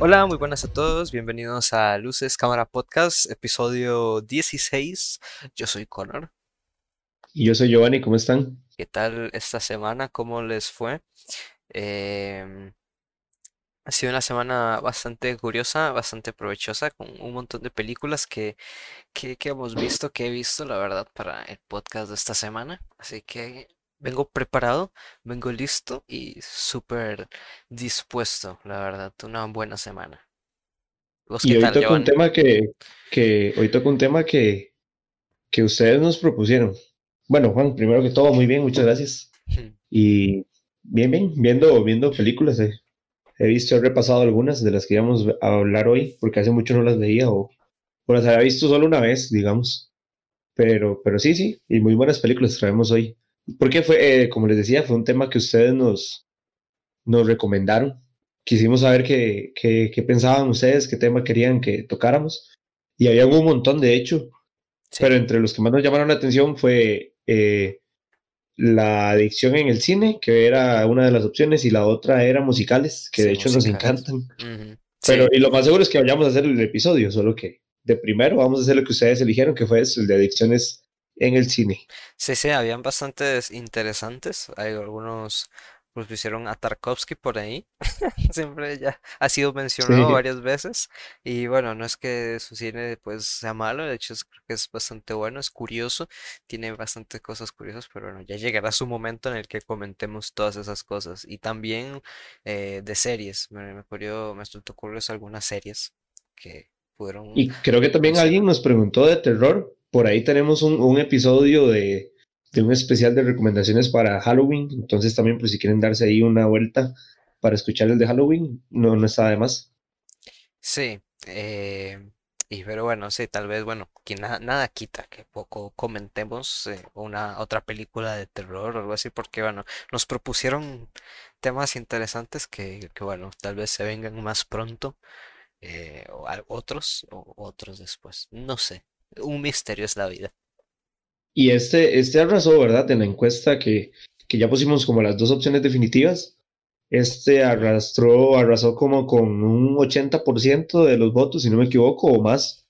Hola, muy buenas a todos, bienvenidos a Luces Cámara Podcast, episodio 16. Yo soy Connor. Y yo soy Giovanni, ¿cómo están? ¿Qué tal esta semana? ¿Cómo les fue? Em, ha sido una semana bastante curiosa, bastante provechosa, con un montón de películas que, que, que hemos visto, que he visto, la verdad, para el podcast de esta semana. Así que vengo preparado, vengo listo y súper dispuesto, la verdad, una buena semana. ¿Vos y hoy toco un tema que, que, hoy toco un tema que, que ustedes nos propusieron. Bueno, Juan, primero que todo, muy bien, muchas gracias. Y bien, bien, viendo, viendo películas. Eh. He visto, he repasado algunas de las que íbamos a hablar hoy, porque hace mucho no las veía o, o las había visto solo una vez, digamos. Pero, pero sí, sí, y muy buenas películas traemos hoy. Porque fue, eh, como les decía, fue un tema que ustedes nos, nos recomendaron. Quisimos saber qué, qué, qué pensaban ustedes, qué tema querían que tocáramos. Y había un montón, de hecho. Pero entre los que más nos llamaron la atención fue eh, la adicción en el cine, que era una de las opciones, y la otra era musicales, que de hecho nos encantan. Pero, y lo más seguro es que vayamos a hacer el episodio, solo que de primero vamos a hacer lo que ustedes eligieron, que fue el de adicciones en el cine. Sí, sí, habían bastantes interesantes. Hay algunos, pues hicieron a Tarkovsky por ahí. Siempre ya ha sido mencionado varias veces. Y bueno, no es que su cine pues sea malo, de hecho creo que es bastante bueno, es curioso, tiene bastantes cosas curiosas, pero bueno, ya llegará su momento en el que comentemos todas esas cosas. Y también eh, de series, me, me ocurrió, me curioso algunas series que fueron... Y creo que también alguien nos preguntó de terror, por ahí tenemos un, episodio de, un especial de recomendaciones para Halloween. Entonces también, pues si quieren darse ahí una vuelta para escuchar el de Halloween, no, no está de más. Sí, eh, y pero bueno, sí, tal vez, bueno, que nada quita que poco comentemos eh, una otra película de terror o algo así, porque bueno, nos propusieron temas interesantes que, que bueno, tal vez se vengan más pronto, eh, o otros, o otros después, no sé un misterio es la vida. Y este, este arrasó, ¿verdad? En la encuesta que, que ya pusimos como las dos opciones definitivas. Este arrastró, arrasó como con un 80% de los votos, si no me equivoco, o más.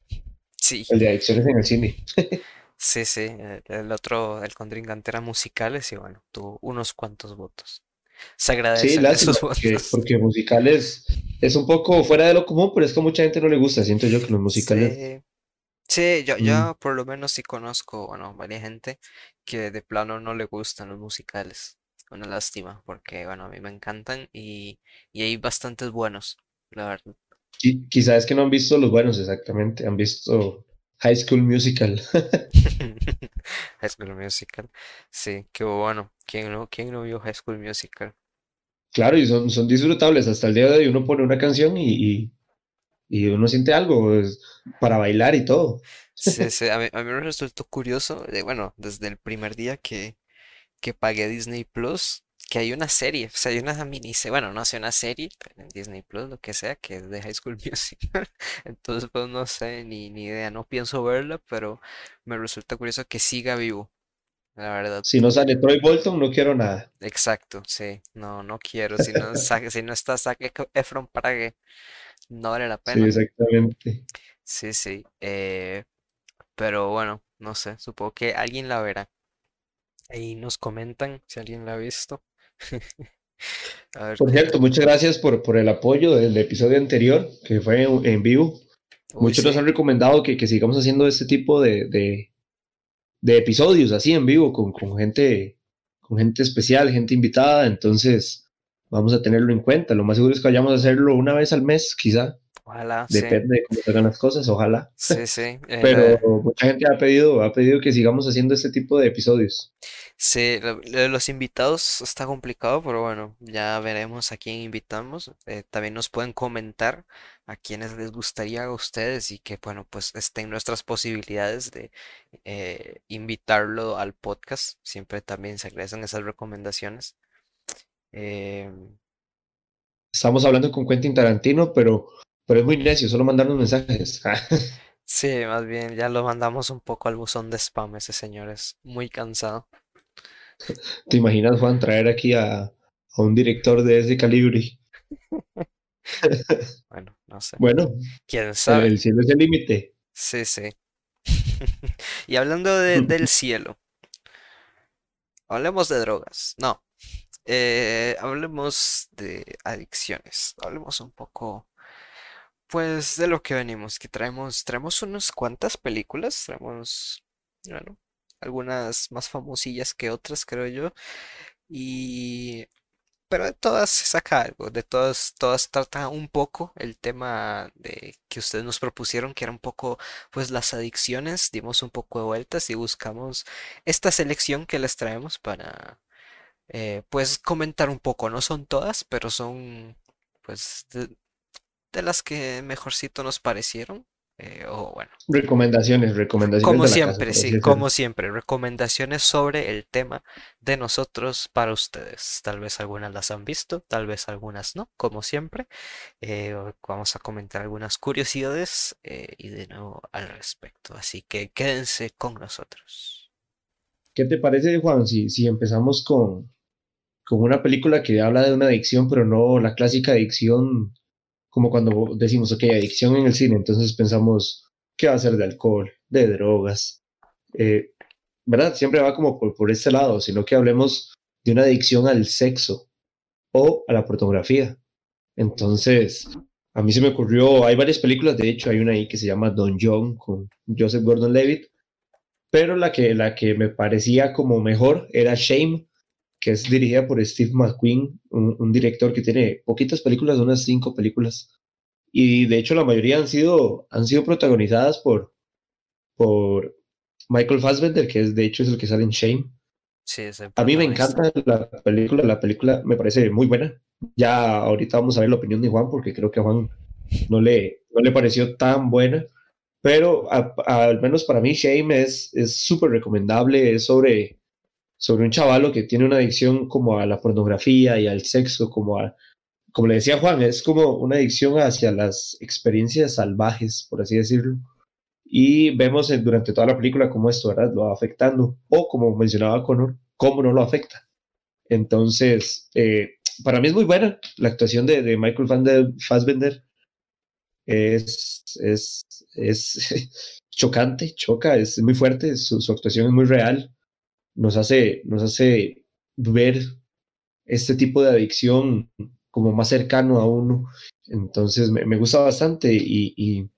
Sí. El de adicciones en el cine. sí, sí. El otro, el contrincante era musicales y bueno, tuvo unos cuantos votos. Se agradece sí, esos votos. Porque, musicales es un poco fuera de lo común, pero es que a mucha gente no le gusta. Siento yo que los musicales. Sí, yo, yo por lo menos sí conozco, bueno, varias gente que de plano no le gustan los musicales. Una lástima, porque bueno, a mí me encantan y, y hay bastantes buenos, la verdad. quizás es que no han visto los buenos exactamente, han visto High School Musical. High School Musical, sí, qué bueno. ¿Quién no, quién no vio High School Musical? Claro, y son, son disfrutables. Hasta el día de hoy uno pone una canción y, y uno siente algo pues, para bailar y todo. Sí, sí, a mí, me resultó curioso, bueno, desde el primer día que, que pagué Disney Plus, que hay una serie, o sea, hay una miniserie, bueno, no sé, una serie en Disney Plus, lo que sea, que es de High School Musical. Entonces, pues no sé, ni, ni idea, no pienso verla, pero me resulta curioso que siga vivo, la verdad. Si no sale Troy Bolton, no quiero nada. Exacto, sí, no, no quiero. Si no, si no está Zac Efron, ¿para qué? No vale la pena. Sí, exactamente. Sí, sí. Eh, pero bueno, no sé, supongo que alguien la verá. Ahí nos comentan si alguien la ha visto. por cierto, muchas gracias por, por el apoyo del episodio anterior, que fue en, vivo. Muchos nos han recomendado que, que, sigamos haciendo este tipo de, de, de episodios así en vivo con, con, gente con gente especial, gente invitada. Entonces, vamos a tenerlo en cuenta. Lo más seguro es que vayamos a hacerlo una vez al mes, quizá. Ojalá. Depende de cómo se hagan las cosas, ojalá. Sí, sí. Pero mucha gente ha pedido, ha pedido que sigamos haciendo este tipo de episodios. Sí, los invitados está complicado, pero bueno, ya veremos a quién invitamos. Eh, también nos pueden comentar a quienes les gustaría a ustedes y que, bueno, pues estén nuestras posibilidades de eh, invitarlo al podcast. Siempre también se agradecen esas recomendaciones. Em, Estamos hablando con Quentin Tarantino, pero, pero es muy necio, solo mandarnos mensajes. Sí, más bien ya lo mandamos un poco al buzón de spam ese señor, es muy cansado. ¿Te imaginas, Juan, traer aquí a, un director de ese calibre? bueno, no sé. Bueno, quién sabe. El cielo es el límite. Sí, sí. y hablando del cielo, hablemos de drogas. No, eh, hablemos de adicciones. Hablemos un poco, pues, de lo que venimos. Que traemos, traemos unas cuantas películas. Traemos, bueno, algunas más famosillas que otras, creo yo. Y pero de todas se saca algo, de todas, todas trata un poco el tema de que ustedes nos propusieron, que era un poco pues las adicciones, dimos un poco de vueltas y buscamos esta selección que les traemos para eh, pues comentar un poco, no son todas, pero son pues de las que mejorcito nos parecieron. Eh, o bueno. Recomendaciones, recomendaciones. Como siempre, sí, como siempre, recomendaciones sobre el tema de nosotros para ustedes. Tal vez algunas las han visto, tal vez algunas no, como siempre. Eh, vamos a comentar algunas curiosidades eh, y de nuevo al respecto. Así que quédense con nosotros. ¿Qué te parece, Juan, si, si empezamos con, con una película que habla de una adicción, pero no la clásica adicción como cuando decimos, ok, adicción en el cine, entonces pensamos, ¿qué va a ser de alcohol, de drogas? Eh, ¿Verdad? Siempre va como por, por este lado, sino que hablemos de una adicción al sexo o a la pornografía. Entonces, a mí se me ocurrió, hay varias películas, de hecho hay una ahí que se llama Don John con Joseph Gordon-Levitt, pero la que, la que me parecía como mejor era Shame, que es dirigida por Steve McQueen, un, director que tiene poquitas películas, unas cinco películas. Y de hecho la mayoría han sido, han sido protagonizadas por, por Michael Fassbender, que es de hecho es el que sale en Shame. Sí, a mí me encanta la película, la película me parece muy buena. Ya ahorita vamos a ver la opinión de Juan, porque creo que a Juan no le, no le pareció tan buena. Pero al menos para mí Shame es súper recomendable, es sobre sobre un chavalo que tiene una adicción como a la pornografía y al sexo, como a, como le decía Juan, es como una adicción hacia las experiencias salvajes, por así decirlo. Y vemos durante toda la película cómo esto. Lo va afectando, o como mencionaba Connor, cómo no lo afecta. Entonces, eh, para mí es muy buena la actuación de, de Michael Van Fassbender. Es, es, es chocante, choca, es muy fuerte, su actuación es muy real nos hace, nos hace ver este tipo de adicción como más cercano a uno. Entonces me, gusta bastante y,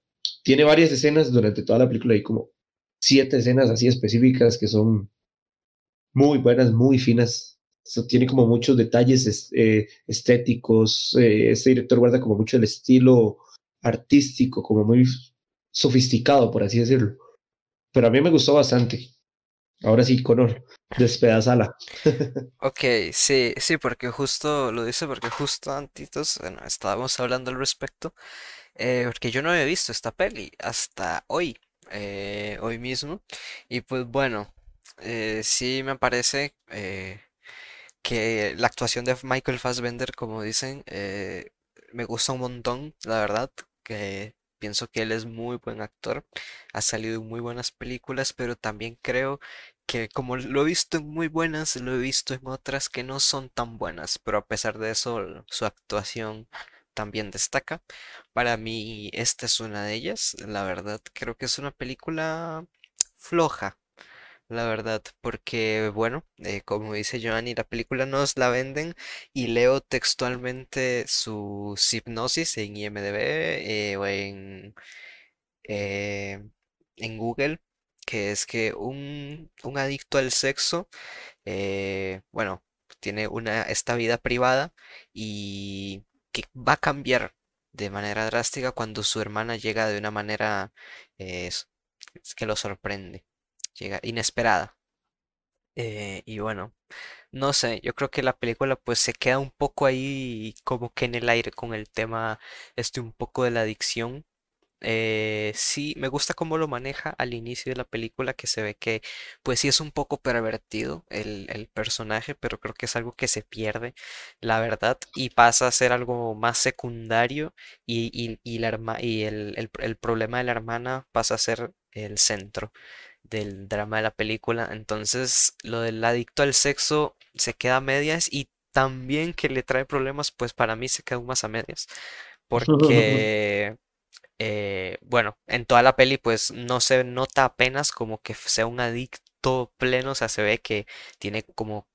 tiene varias escenas durante toda la película, hay como siete escenas así específicas que son muy buenas, muy finas. tiene como muchos detalles eh, estéticos. Eh, este director guarda como mucho el estilo artístico, como muy sofisticado, por así decirlo. Pero a mí me gustó bastante. Ahora sí, Conor, despedazala. Ok, sí, sí, porque justo, lo dice porque justo antes, estábamos hablando al respecto, eh, porque yo no había visto esta peli hasta hoy, eh, hoy mismo, y pues bueno, eh, sí me parece que la actuación de Michael Fassbender, como dicen, me gusta un montón, la verdad, que Pienso que él es muy buen actor, ha salido en muy buenas películas, pero también creo que como lo he visto en muy buenas, lo he visto en otras que no son tan buenas, pero a pesar de eso su actuación también destaca. Para mí esta es una de ellas, la verdad creo que es una película floja, la verdad, porque bueno, eh, como dice Giovanni, la película nos la venden y leo textualmente su hipnosis en IMDb eh, o en, eh, en Google, que es que un, un adicto al sexo, bueno, tiene una, esta vida privada y que va a cambiar de manera drástica cuando su hermana llega de una manera que lo sorprende llega inesperada. Eh, y bueno, no sé, yo creo que la película pues se queda un poco ahí como que en el aire con el tema este un poco de la adicción. eh, sí, me gusta cómo lo maneja al inicio de la película, que se ve que pues sí es un poco pervertido el, personaje, pero creo que es algo que se pierde, la verdad, y pasa a ser algo más secundario y, el, el problema de la hermana pasa a ser el centro del drama de la película. Entonces, lo del adicto al sexo se queda a medias y también que le trae problemas, pues para mí se queda aún más a medias. Porque, eh, bueno, en toda la peli, pues no se nota apenas como que sea un adicto pleno, o sea, se ve que tiene como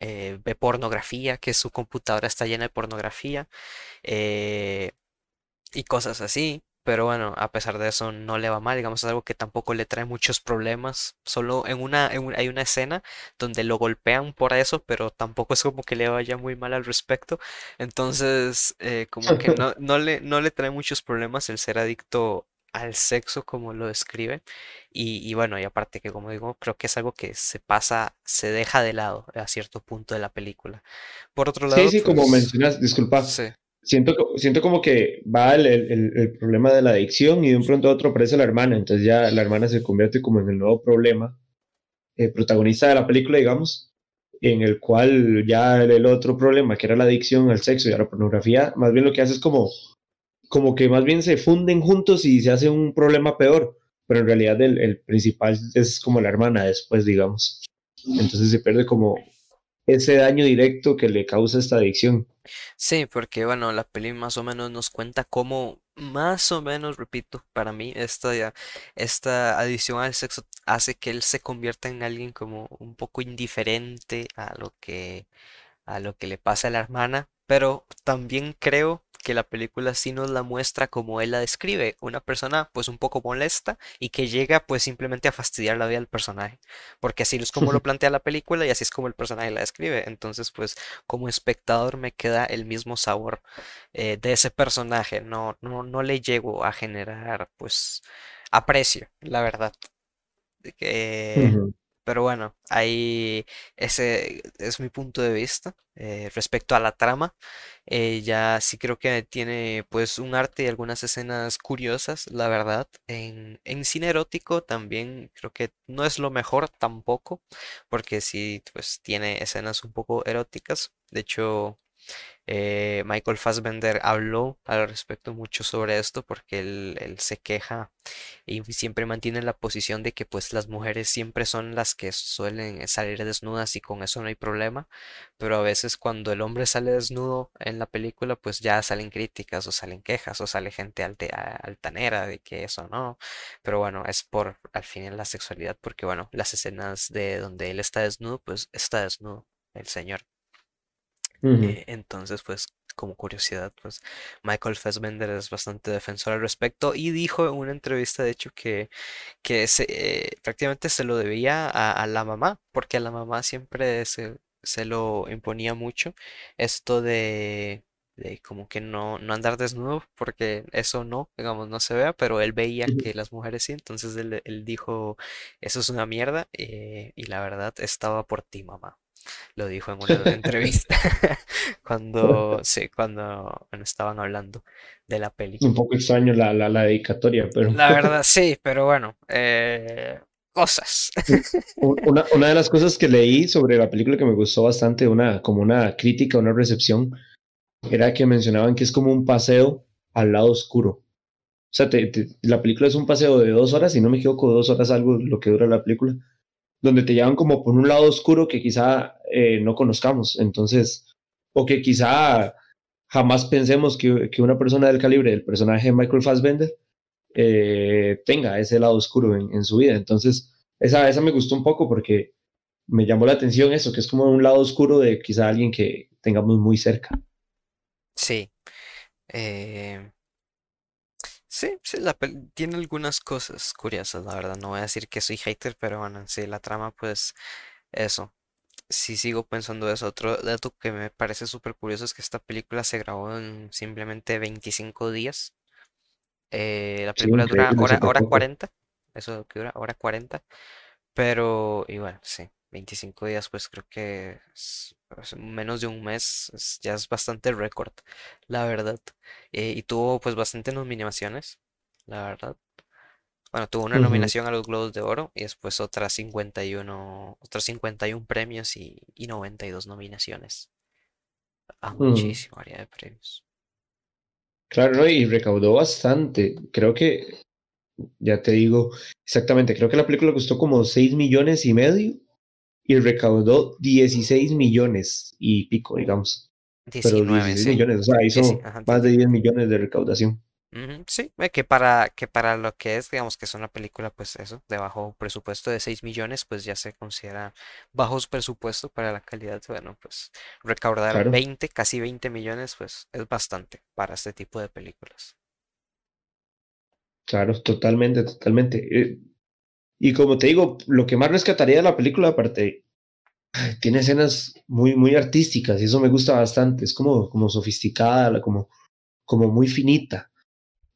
eh, ve pornografía, que su computadora está llena de pornografía eh, y cosas así. Pero bueno, a pesar de eso no le va mal, digamos, es algo que tampoco le trae muchos problemas. Solo en una, hay una escena donde lo golpean por eso, pero tampoco es como que le vaya muy mal al respecto. Entonces, eh, como que no, no le, no le trae muchos problemas el ser adicto al sexo como lo describe. Y, y, bueno, y aparte que como digo, creo que es algo que se pasa, se deja de lado a cierto punto de la película. Por otro lado... Sí, sí, como pues, mencionas, disculpa. Sí siento, siento como que va el, el, el, problema de la adicción y de un pronto a otro aparece la hermana, entonces ya la hermana se convierte como en el nuevo problema, el protagonista de la película, digamos, en el cual ya el otro problema, que era la adicción al sexo y a la pornografía, más bien lo que hace es como, como que más bien se funden juntos y se hace un problema peor, pero en realidad el principal es como la hermana después, digamos. Entonces se pierde como ese daño directo que le causa esta adicción. Sí, porque bueno, la peli más o menos nos cuenta cómo, más o menos, repito, para mí esta, esta adición al sexo hace que él se convierta en alguien como un poco indiferente a lo que, a lo que le pasa a la hermana, pero también creo que la película sí nos la muestra como él la describe, una persona pues un poco molesta y que llega pues simplemente a fastidiar la vida del personaje, porque así es como lo plantea la película y así es como el personaje la describe, entonces pues como espectador me queda el mismo sabor eh, de ese personaje, no, no, no le llego a generar pues aprecio, la verdad. Pero bueno, ahí ese es mi punto de vista eh, respecto a la trama. Eh, ya sí creo que tiene pues un arte y algunas escenas curiosas, la verdad. En, en cine erótico también creo que no es lo mejor tampoco, porque sí pues tiene escenas un poco eróticas. De hecho, eh, Michael Fassbender habló al respecto mucho sobre esto porque él, se queja y siempre mantiene la posición de que pues las mujeres siempre son las que suelen salir desnudas y con eso no hay problema, pero a veces cuando el hombre sale desnudo en la película pues ya salen críticas o salen quejas o sale gente altanera de que eso no, pero bueno, es por al final la sexualidad porque bueno, las escenas de donde él está desnudo pues está desnudo el señor. Eh, entonces, pues, como curiosidad, pues, Michael Fassbender es bastante defensor al respecto y dijo en una entrevista, de hecho, que, que se, eh, prácticamente se lo debía a, la mamá, porque a la mamá siempre se, se lo imponía mucho esto de, de como que no, no andar desnudo, porque eso no, digamos, no se vea, pero él veía que las mujeres sí, entonces él, él dijo, eso es una mierda, eh, y la verdad estaba por ti, mamá lo dijo en una entrevista cuando, sí, cuando estaban hablando de la peli. Un poco extraño la, la, la dedicatoria, pero... La verdad, sí, pero bueno, eh, cosas. una, una, de las cosas que leí sobre la película que me gustó bastante, una, como una crítica, una recepción, era que mencionaban que es como un paseo al lado oscuro. O sea, la película es un paseo de dos horas, si no me equivoco, dos horas algo lo que dura la película donde te llevan como por un lado oscuro que quizá eh, no conozcamos. Entonces, o que quizá jamás pensemos que, que, una persona del calibre del personaje de Michael Fassbender eh, tenga ese lado oscuro en, su vida. Entonces, esa, esa me gustó un poco porque me llamó la atención eso, que es como un lado oscuro de quizá alguien que tengamos muy cerca. Sí. Eh, Sí, sí, la tiene algunas cosas curiosas, la verdad. No voy a decir que soy hater, pero bueno, sí, la trama, pues eso. Sí, sigo pensando eso. Otro dato que me parece súper curioso es que esta película se grabó en simplemente 25 días. Eh, la película dura hora, hora 40. Eso que dura hora 40. Pero igual, sí. 25 días, pues creo que menos de un mes ya es bastante récord, la verdad. Eh, y tuvo pues bastante nominaciones. la verdad. Bueno, tuvo una nominación a los Globos de Oro y después otras 51, otros 51 premios y, y 92 nominaciones. A ah, muchísima variedad de premios. Claro, y recaudó bastante. Creo que, ya te digo exactamente, creo que la película costó como 6 millones y medio y recaudó 16 millones y pico, digamos. 19, Pero 16 millones, o sea, hizo más de 10 millones de recaudación. Sí, que para, que para lo que es, digamos que es una película, pues eso, de bajo presupuesto de 6 millones, pues ya se considera bajo presupuesto para la calidad. Bueno, pues recaudar 20, casi 20 millones, pues es bastante para este tipo de películas. Claro, totalmente, totalmente. Eh, y como te digo, lo que más rescataría de la película, aparte, tiene escenas muy, muy artísticas y eso me gusta bastante. Es como, como sofisticada, como, como muy finita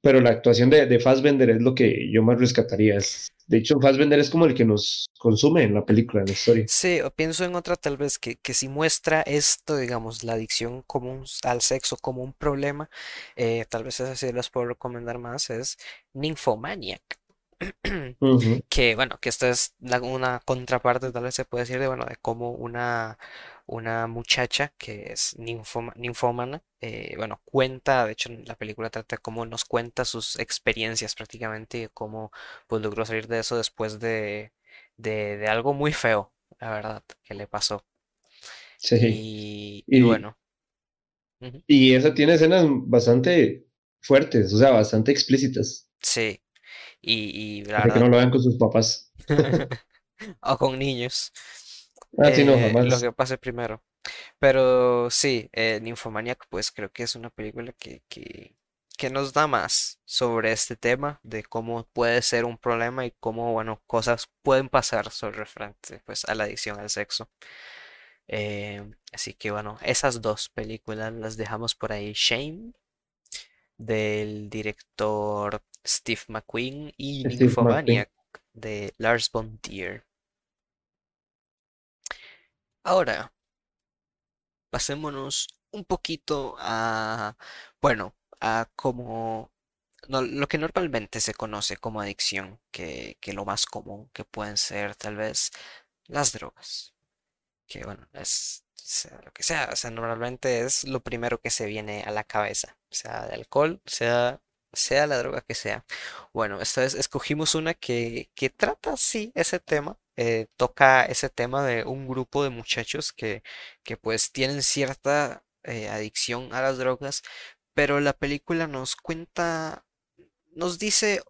pero la actuación de, de Fassbender es lo que yo más rescataría. de hecho, Fassbender es como el que nos consume en la película, en la historia. Sí, pienso en otra tal vez que, que si muestra esto, digamos, la adicción como al sexo como un problema, eh, tal vez esa sí las puedo recomendar más, es Nymphomaniac. Que bueno, que esta es una contraparte, tal vez se puede decir, de bueno, de cómo una una muchacha que es ninfómana, eh, bueno, cuenta, de hecho la película trata cómo nos cuenta sus experiencias prácticamente y cómo pues logró salir de eso después de, de, algo muy feo, la verdad, que le pasó. Sí. Y, bueno. Y esa tiene escenas bastante fuertes, o sea, bastante explícitas. Sí. Y, y la que no lo vean con sus papás. o con niños. Ah, sí, no, eh, lo que pase primero. Pero sí, eh, Nymphomaniac, pues creo que es una película que, que, que nos da más sobre este tema de cómo puede ser un problema y cómo, bueno, cosas pueden pasar sobre frente pues, a la adicción al sexo. Eh, así que bueno, esas dos películas las dejamos por ahí. Shame, del director Steve McQueen, y Nymphomaniac, de Lars von Trier. Ahora, pasémonos un poquito a, bueno, a como lo que normalmente se conoce como adicción, que, que lo más común que pueden ser tal vez las drogas. Que bueno, es sea lo que sea, o sea, normalmente es lo primero que se viene a la cabeza, sea de alcohol, sea sea la droga que sea. Bueno, esta vez escogimos una que, que trata, sí, ese tema, eh, toca ese tema de un grupo de muchachos que, que pues tienen cierta eh, adicción a las drogas, pero la película nos cuenta, nos dice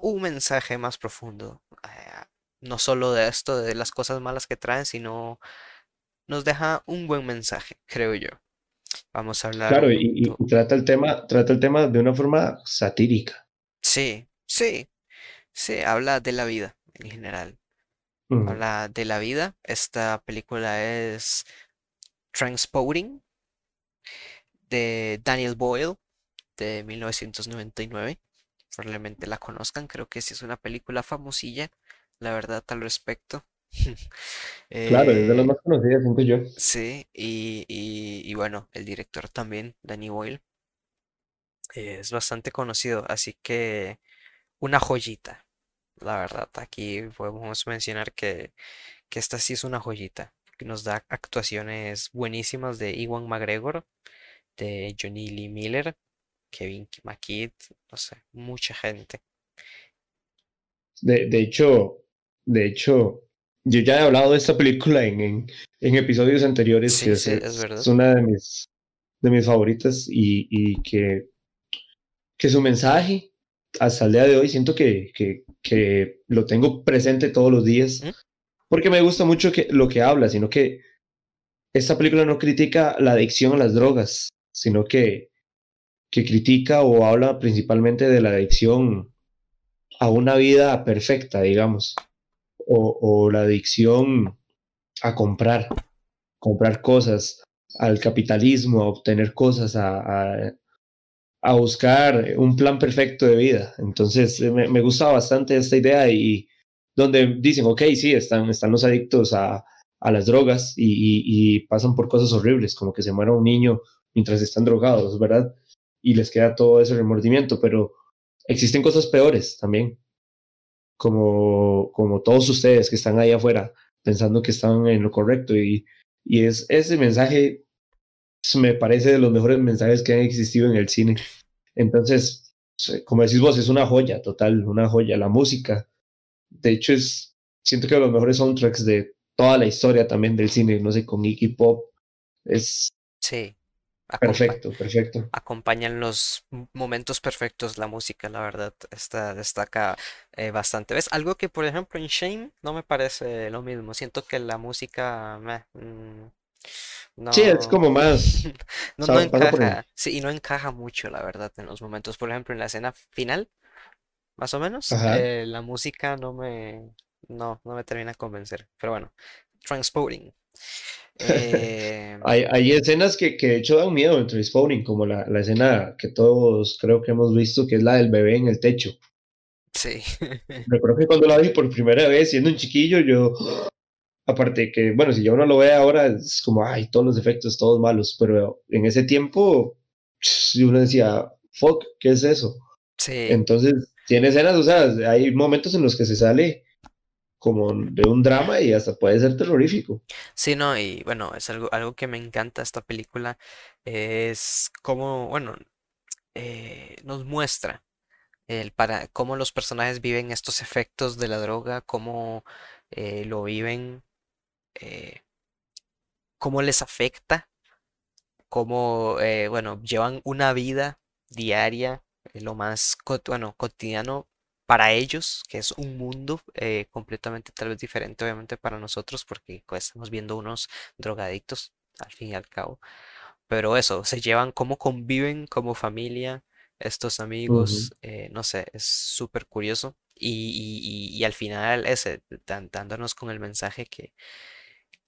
un mensaje más profundo, eh, no solo de esto, de las cosas malas que traen, sino nos deja un buen mensaje, creo yo. Vamos a hablar. Claro, y, trata el tema, trata el tema de una forma satírica. Sí, sí, sí, habla de la vida en general habla de la vida. Esta película es Transporting de Daniel Boyle de 1999. Probablemente la conozcan, creo que sí es una película famosilla, la verdad, al respecto. Claro, es de las eh, más conocidas, siento yo. Sí, y, y, bueno, el director también, Danny Boyle, es bastante conocido, así que una joyita, la verdad, aquí podemos mencionar que, que esta sí es una joyita, que nos da actuaciones buenísimas de Iwan McGregor, de Johnny Lee Miller, Kevin McKidd, no sé, mucha gente. De, de hecho, de hecho, yo ya he hablado de esta película en, en, episodios anteriores, que es, es, una de mis, de mis favoritas y, y que, que su mensaje hasta el día de hoy siento que, que, que lo tengo presente todos los días, porque me gusta mucho que, lo que habla, sino que esta película no critica la adicción a las drogas, sino que, que critica o habla principalmente de la adicción a una vida perfecta, digamos, o, la adicción a comprar, comprar cosas, al capitalismo, a obtener cosas, a, a buscar un plan perfecto de vida. Entonces, eh, me, gusta bastante esta idea y donde dicen, ok, sí, están, están los adictos a, a las drogas y, y, pasan por cosas horribles, como que se muera un niño mientras están drogados, ¿verdad? Y les queda todo ese remordimiento, pero existen cosas peores también, como, como todos ustedes que están ahí afuera pensando que están en lo correcto y, y es ese mensaje me parece de los mejores mensajes que han existido en el cine. Entonces, como decís vos, es una joya total, una joya. La música, de hecho, es, siento que los mejores soundtracks de toda la historia también del cine, no sé, con Iggy Pop, es sí, perfecto, perfecto. Acompañan los momentos perfectos la música, la verdad, está, destaca eh, bastante. ¿Ves? Algo que, por ejemplo, en Shane no me parece lo mismo. Siento que la música... Mm, no, sí, es como más. no, encaja. Sí, y no encaja mucho, la verdad, en los momentos. Por ejemplo, en la escena final, más o menos, eh, la música no me. No, no me termina de convencer. Pero bueno, Transporting. Eh, hay, hay, escenas que, que, de hecho dan miedo en Transporting, como la, la, escena que todos creo que hemos visto, que es la del bebé en el techo. Sí. Recuerdo que cuando la vi por primera vez, siendo un chiquillo, yo Aparte que, bueno, si ya uno lo ve ahora, es como, ay, todos los efectos, todos malos, pero en ese tiempo, uno decía, fuck, ¿qué es eso? Sí. Entonces, tiene escenas, o sea, hay momentos en los que se sale como de un drama y hasta puede ser terrorífico. Sí, no, y bueno, es algo, algo que me encanta esta película, es como, bueno, eh, nos muestra el para cómo los personajes viven estos efectos de la droga, cómo eh, lo viven eh, cómo les afecta, cómo, bueno, llevan una vida diaria, lo más bueno, cotidiano para ellos, que es un mundo completamente tal vez diferente obviamente para nosotros, porque pues, estamos viendo unos drogadictos al fin y al cabo. Pero eso, se llevan cómo conviven como familia estos amigos, no sé, es súper curioso. Y, y, al final ese, dándonos con el mensaje que,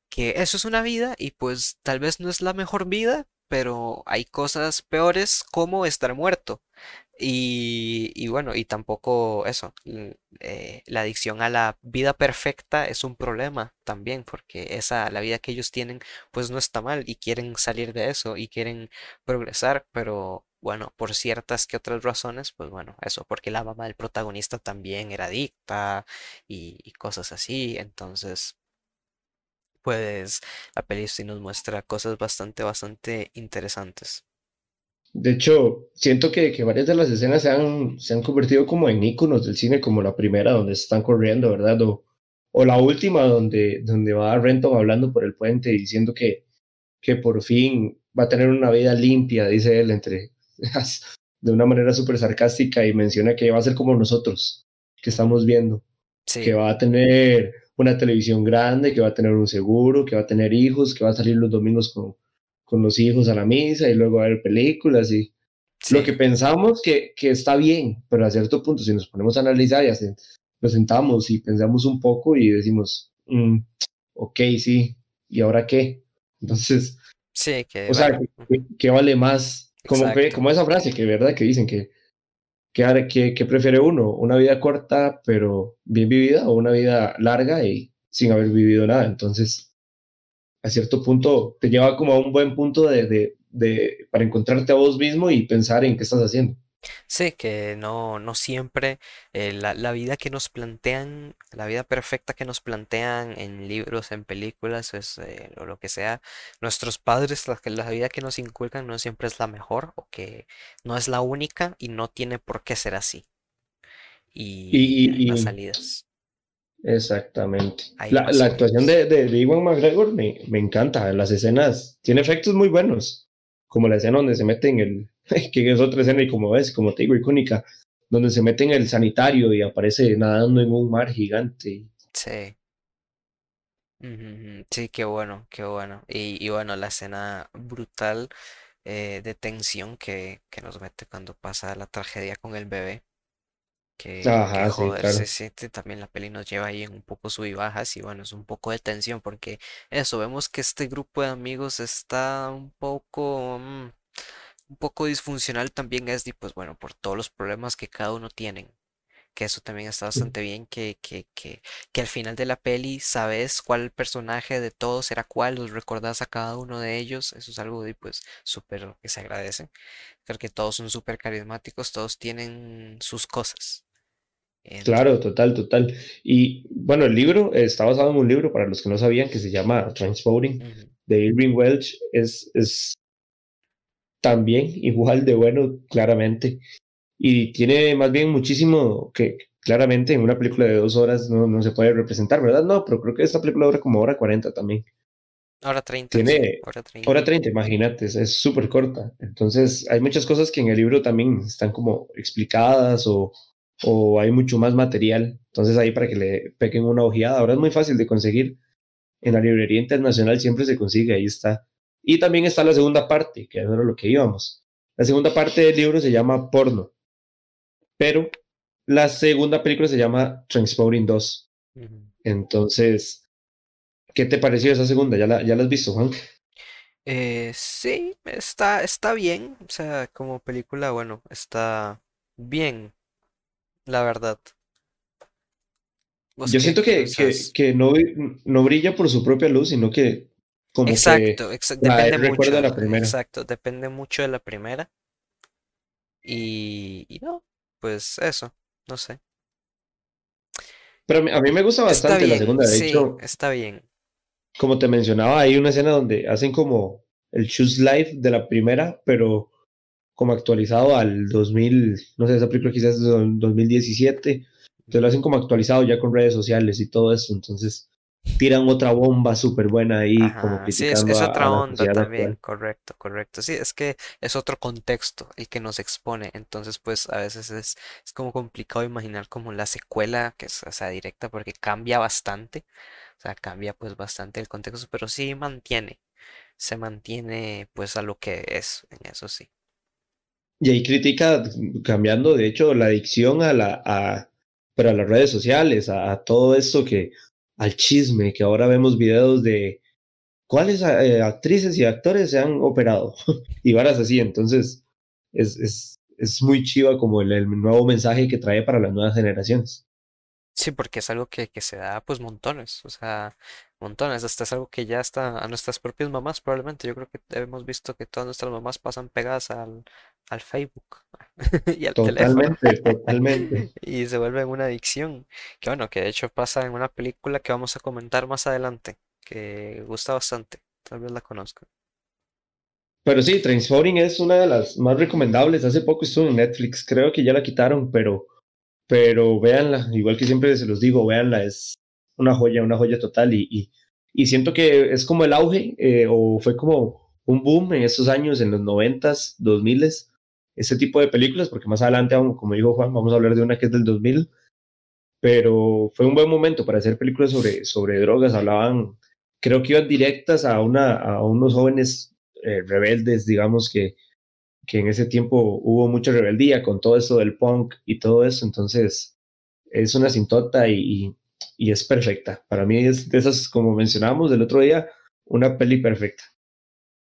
que eso es una vida y pues tal vez no es la mejor vida, pero hay cosas peores como estar muerto. Y, bueno, y tampoco eso, eh, la adicción a la vida perfecta es un problema también, porque esa, la vida que ellos tienen, pues no está mal y quieren salir de eso y quieren progresar, pero bueno, por ciertas que otras razones, pues bueno, eso, porque la mamá del protagonista también era adicta y, y cosas así, entonces pues la peli sí nos muestra cosas bastante, bastante interesantes. De hecho, siento que, que varias de las escenas se han, se han convertido como en íconos del cine, como la primera donde se están corriendo, ¿verdad? O, o la última donde, donde va Renton hablando por el puente diciendo que, que por fin va a tener una vida limpia, dice él, entre de una manera súper sarcástica y menciona que va a ser como nosotros, que estamos viendo, que va a tener una televisión grande, que va a tener un seguro, que va a tener hijos, que va a salir los domingos con, con los hijos a la misa y luego a ver películas y lo que pensamos que, que, está bien, pero a cierto punto si nos ponemos a analizar y hacen, nos sentamos y pensamos un poco y decimos, mm, ok, sí, ¿y ahora qué? Entonces, sí, que o sea, ¿qué, vale más? Como, como esa frase que, ¿verdad? Que dicen que ¿Qué, qué, prefiere uno? ¿Una vida corta pero bien vivida o una vida larga y sin haber vivido nada? Entonces, a cierto punto te lleva como a un buen punto de, de, de, para encontrarte a vos mismo y pensar en qué estás haciendo. Sí, que no, no siempre eh, la, la, vida que nos plantean, la vida perfecta que nos plantean en libros, en películas, es, eh, o lo que sea, nuestros padres, la, la vida que nos inculcan no siempre es la mejor o que no es la única y no tiene por qué ser así. Y, las salidas. Exactamente. La, la, actuación de, de, de, Iwan McGregor me, me encanta, las escenas, tiene efectos muy buenos, como la escena donde se mete en el que es otra escena y como ves, como te digo, icónica, donde se mete en el sanitario y aparece nadando en un mar gigante. Sí. Sí, qué bueno, qué bueno. Y, y bueno, la escena brutal eh, de tensión que, que nos mete cuando pasa la tragedia con el bebé. Que, Ajá, joder, sí, sí, sí, también la peli nos lleva ahí en un poco sub y bajas y bueno, es un poco de tensión porque eso, vemos que este grupo de amigos está un poco... Mm, un poco disfuncional también es, pues bueno, por todos los problemas que cada uno tiene. que eso también está bastante bien, que, que, que, que al final de la peli sabes cuál personaje de todos era cuál, los recordás a cada uno de ellos, eso es algo de pues súper que se agradece, porque todos son súper carismáticos, todos tienen sus cosas. Claro, total, total. Y bueno, el libro está basado en un libro, para los que no sabían, que se llama Transporting, de Irving Welch. Es, es también igual de bueno, claramente. Y tiene más bien muchísimo que claramente en una película de dos horas no, no se puede representar, ¿verdad? No, pero creo que esta película dura como hora cuarenta también. Hora treinta. Tiene hora treinta, imagínate, es súper corta. Entonces hay muchas cosas que en el libro también están como explicadas o, o hay mucho más material. Entonces ahí para que le peguen una ojeada. Ahora es muy fácil de conseguir. En la librería internacional siempre se consigue, ahí está. Y también está la segunda parte, que era lo que íbamos. La segunda parte del libro se llama Porno, pero la segunda película se llama Transporting 2. Entonces, ¿qué te pareció esa segunda? ¿Ya la, ya la has visto, Juan? Eh, sí, está, está bien. O sea, como película, bueno, está bien la verdad. Yo siento que, que, no, no, brilla por su propia luz, sino que como exacto, depende mucho de la primera. Exacto, depende mucho de la primera. Y, y no, pues eso, no sé. Pero a mí me gusta bastante la segunda, de hecho. Está bien. Como te mencionaba, hay una escena donde hacen como el Choose Life de la primera, pero como actualizado al 2000, no sé, esa película quizás es del 2017, entonces lo hacen como actualizado ya con redes sociales y todo eso, entonces tiran otra bomba súper buena ahí, como criticando Sí, es, otra onda también, correcto, correcto. Sí, es que es otro contexto el que nos expone, entonces pues a veces es, es como complicado imaginar como la secuela, que es, o sea, directa, porque cambia bastante, o sea, cambia pues bastante el contexto, pero sí mantiene, se mantiene pues a lo que es, en eso sí. Y ahí critica, cambiando, de hecho, la adicción a, la, a, pero a las redes sociales, a, todo esto que, al chisme, que ahora vemos videos de cuáles eh, actrices y actores se han operado y varas así. Entonces, es, es, es muy chiva como el, el, nuevo mensaje que trae para las nuevas generaciones. Sí, porque es algo que, que se da pues montones, o sea, montones, hasta es algo que ya está a nuestras propias mamás probablemente, yo creo que hemos visto que todas nuestras mamás pasan pegadas al, al Facebook y al totalmente, teléfono. Totalmente, Y se vuelve una adicción, que bueno, que de hecho pasa en una película que vamos a comentar más adelante, que gusta bastante, tal vez la conozcan. Pero sí, Trainspotting es una de las más recomendables, hace poco estuvo en Netflix, creo que ya la quitaron, pero pero véanla, igual que siempre se los digo, véanla, es una joya, una joya total y, y, siento que es como el auge eh, o fue como un boom en esos años, en los noventas, dos miles, ese tipo de películas, porque más adelante, como dijo Juan, vamos a hablar de una que es del 2000, pero fue un buen momento para hacer películas sobre, sobre drogas, hablaban, creo que iban directas a, una, a unos jóvenes eh, rebeldes, digamos, que, que en ese tiempo hubo mucha rebeldía con todo eso del punk y todo eso, entonces es una sintota y, y, es perfecta. Para mí es de esas, como mencionábamos el otro día, una peli perfecta.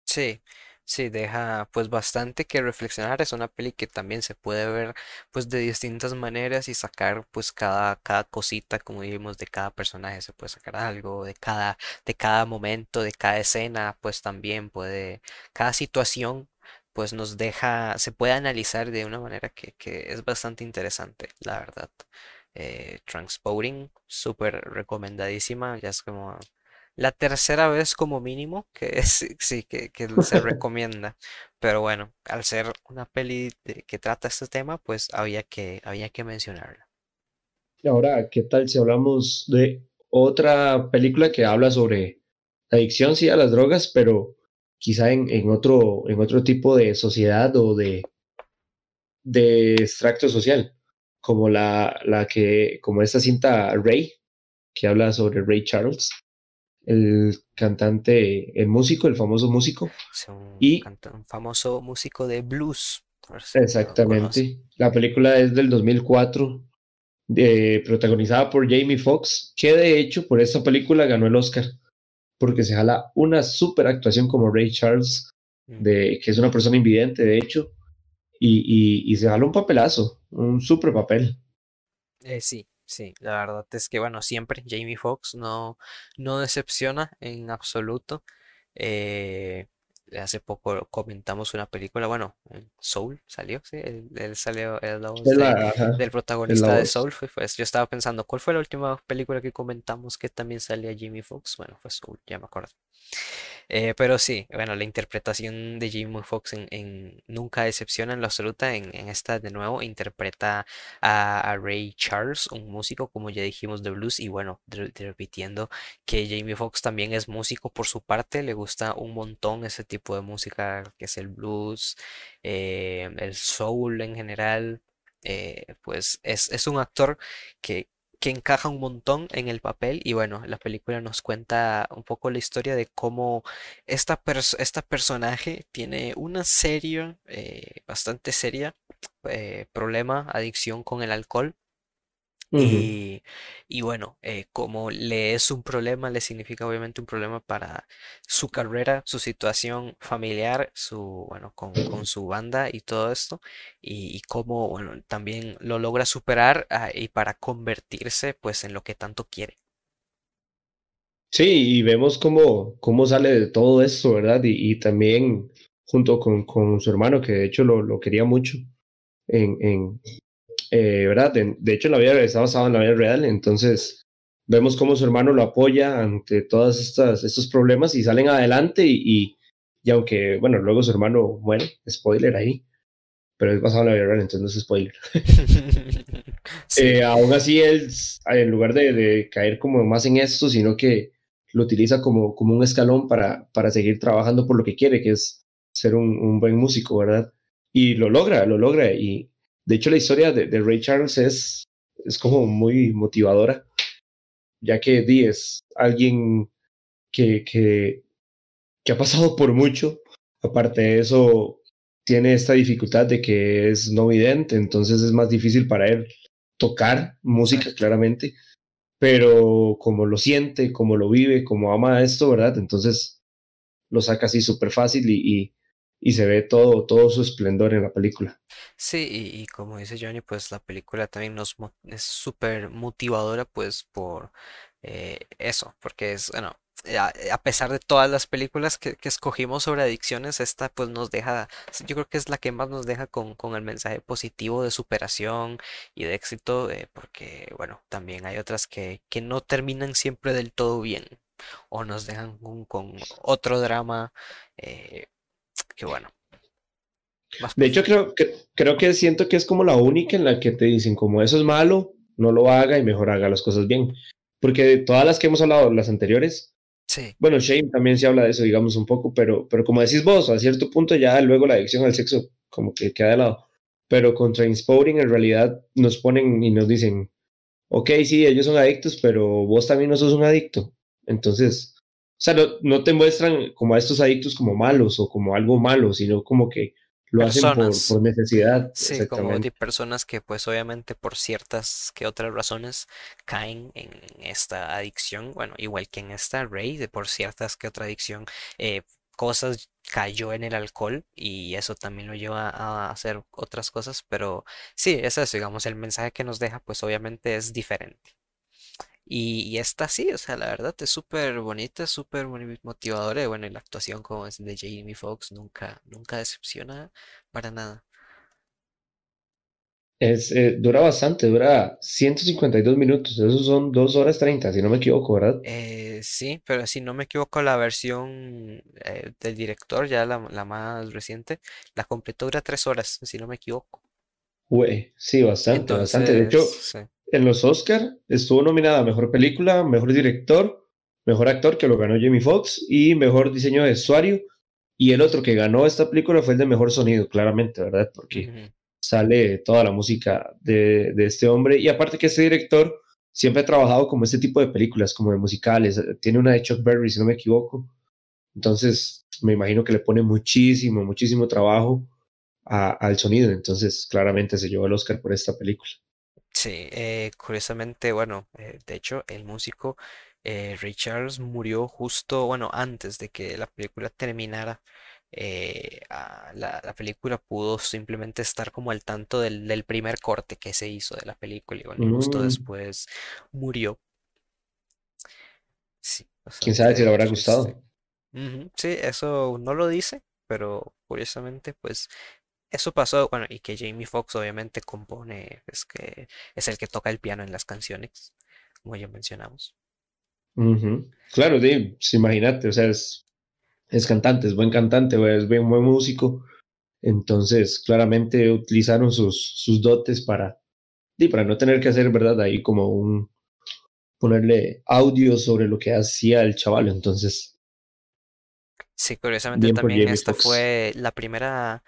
Sí, sí, deja pues bastante que reflexionar. Es una peli que también se puede ver pues de distintas maneras y sacar pues cada, cada cosita, como dijimos, de cada personaje se puede sacar algo, de cada, de cada momento, de cada escena, pues también puede, cada situación pues nos deja, se puede analizar de una manera que, es bastante interesante, la verdad. Eh, Transporting, súper recomendadísima, ya es como la tercera vez como mínimo que es, sí, que, se recomienda. Pero bueno, al ser una peli que trata este tema, pues había que, había que mencionarla. Ahora, ¿qué tal si hablamos de otra película que habla sobre adicción, sí, a las drogas, pero quizá en, en, otro, en otro tipo de sociedad o de, de extracto social, como la, la que, como esta cinta Ray, que habla sobre Ray Charles, el cantante, el músico, el famoso músico. y un famoso músico de blues. exactamente. La película es del 2004, protagonizada por Jamie Foxx, que de hecho por esta película ganó el Oscar porque se jala una super actuación como Ray Charles, mm. de, que es una persona invidente, de hecho, y, y, se jala un papelazo, un super papel. Eh, sí, sí, la verdad es que, bueno, siempre Jamie Foxx no, no decepciona en absoluto. Eh, hace poco comentamos una película, bueno, Soul salió, sí, él, salió, el la voz del protagonista de Soul, pues yo estaba pensando, ¿cuál fue la última película que comentamos que también salía Jimmy Fox? Bueno, fue Soul, ya me acuerdo. Eh, pero sí, bueno, la interpretación de Jimmy Fox en, nunca decepciona en lo absoluta. En, esta, de nuevo, interpreta a, Ray Charles, un músico, como ya dijimos, de blues. Y bueno, repitiendo que Jamie Foxx también es músico por su parte, le gusta un montón ese tipo de música que es el blues, eh, el soul en general. Eh, pues es, es un actor que, que encaja un montón en el papel y bueno, la película nos cuenta un poco la historia de cómo esta, esta personaje tiene una seria, eh, bastante seria, eh, problema, adicción con el alcohol y, bueno, eh, como le es un problema, le significa obviamente un problema para su carrera, su situación familiar, su, bueno, con, su banda y todo esto, y, cómo, bueno, también lo logra superar ah, y para convertirse pues en lo que tanto quiere. Sí, y vemos cómo, cómo sale de todo esto, ¿verdad? Y, también junto con, con, su hermano, que de hecho lo, lo quería mucho en, en, eh, ¿verdad? De, hecho, la vida está basada en la vida real, entonces vemos cómo su hermano lo apoya ante todos estos problemas y salen adelante y, y, aunque, bueno, luego su hermano muere, spoiler ahí, pero es basado en la vida real, entonces no es spoiler. Eh, aún así, él, en lugar de, caer como más en esto, sino que lo utiliza como, como un escalón para, para seguir trabajando por lo que quiere, que es ser un, un buen músico, ¿verdad? Y lo logra, lo logra. Y, de hecho, la historia de, Ray Charles es, es como muy motivadora, ya que Dee es alguien que, que, ha pasado por mucho. Aparte de eso, tiene esta dificultad de que es no vidente, entonces es más difícil para él tocar música, claramente, pero como lo siente, como lo vive, como ama esto, ¿verdad? Entonces lo saca así súper fácil y se ve todo, todo su esplendor en la película. Sí, y, como dice Johnny, pues la película también nos es súper motivadora, pues por eh, eso, porque es, bueno, a, pesar de todas las películas que, escogimos sobre adicciones, esta pues nos deja, yo creo que es la que más nos deja con, con el mensaje positivo de superación y de éxito, eh, porque bueno, también hay otras que, que no terminan siempre del todo bien o nos dejan con, otro drama. Eh, que bueno. de hecho, creo que, creo que siento que es como la única en la que te dicen, como eso es malo, no lo haga y mejor haga las cosas bien. Porque de todas las que hemos hablado, las anteriores, sí. bueno, Shane también se habla de eso, digamos, un poco, pero, pero como decís vos, a cierto punto ya luego la adicción al sexo como que queda de lado. Pero con Transporting en realidad nos ponen y nos dicen, ok, sí, ellos son adictos, pero vos también no sos un adicto. Entonces, sea, no, te muestran como a estos adictos como malos o como algo malo, sino como que lo hacen por, necesidad. Sí, como de personas que pues obviamente por ciertas que otras razones caen en esta adicción, bueno, igual que en esta Rey, de por ciertas que otra adicción, eh, cosas cayó en el alcohol y eso también lo lleva a hacer otras cosas, pero sí, es eso, digamos, el mensaje que nos deja pues obviamente es diferente. Y, esta sí, o sea, la verdad es súper bonita, súper motivadora. Y bueno, y la actuación como es de Jamie Foxx nunca, nunca decepciona para nada. Es, eh, dura bastante, dura 152 minutos, esos son 2 horas 30, si no me equivoco, ¿verdad? Eh, sí, pero si no me equivoco, la versión eh, del director, ya la, más reciente, la completó dura 3 horas, si no me equivoco. Güey, sí, bastante, bastante. De hecho, en los Oscar estuvo nominada a Mejor Película, Mejor Director, Mejor Actor, que lo ganó Jamie Foxx, y Mejor Diseño de Usuario. Y el otro que ganó esta película fue el de Mejor Sonido, claramente, ¿verdad? Porque sale toda la música de, este hombre. Y aparte que este director siempre ha trabajado como este tipo de películas, como de musicales. Tiene una de Chuck Berry, si no me equivoco. Entonces, me imagino que le pone muchísimo, muchísimo trabajo al sonido. Entonces, claramente se llevó el Oscar por esta película. Sí, eh, curiosamente, bueno, eh, de hecho, el músico eh, Ray Charles murió justo, bueno, antes de que la película terminara. eh, la, película pudo simplemente estar como al tanto del, primer corte que se hizo de la película y bueno, justo mm. después murió. Sí, ¿Quién sabe si le habrá gustado? Sí, eso no lo dice, pero curiosamente, pues eso pasó, bueno, y que Jamie Foxx obviamente compone, es que es el que toca el piano en las canciones, como ya mencionamos. Claro, sí, pues, imagínate, o sea, es, es cantante, es buen cantante, es buen, buen músico, entonces claramente utilizaron sus, sus dotes para, y para no tener que hacer, ¿verdad? Ahí como un, ponerle audio sobre lo que hacía el chaval, entonces Sí, curiosamente también esta fue la primera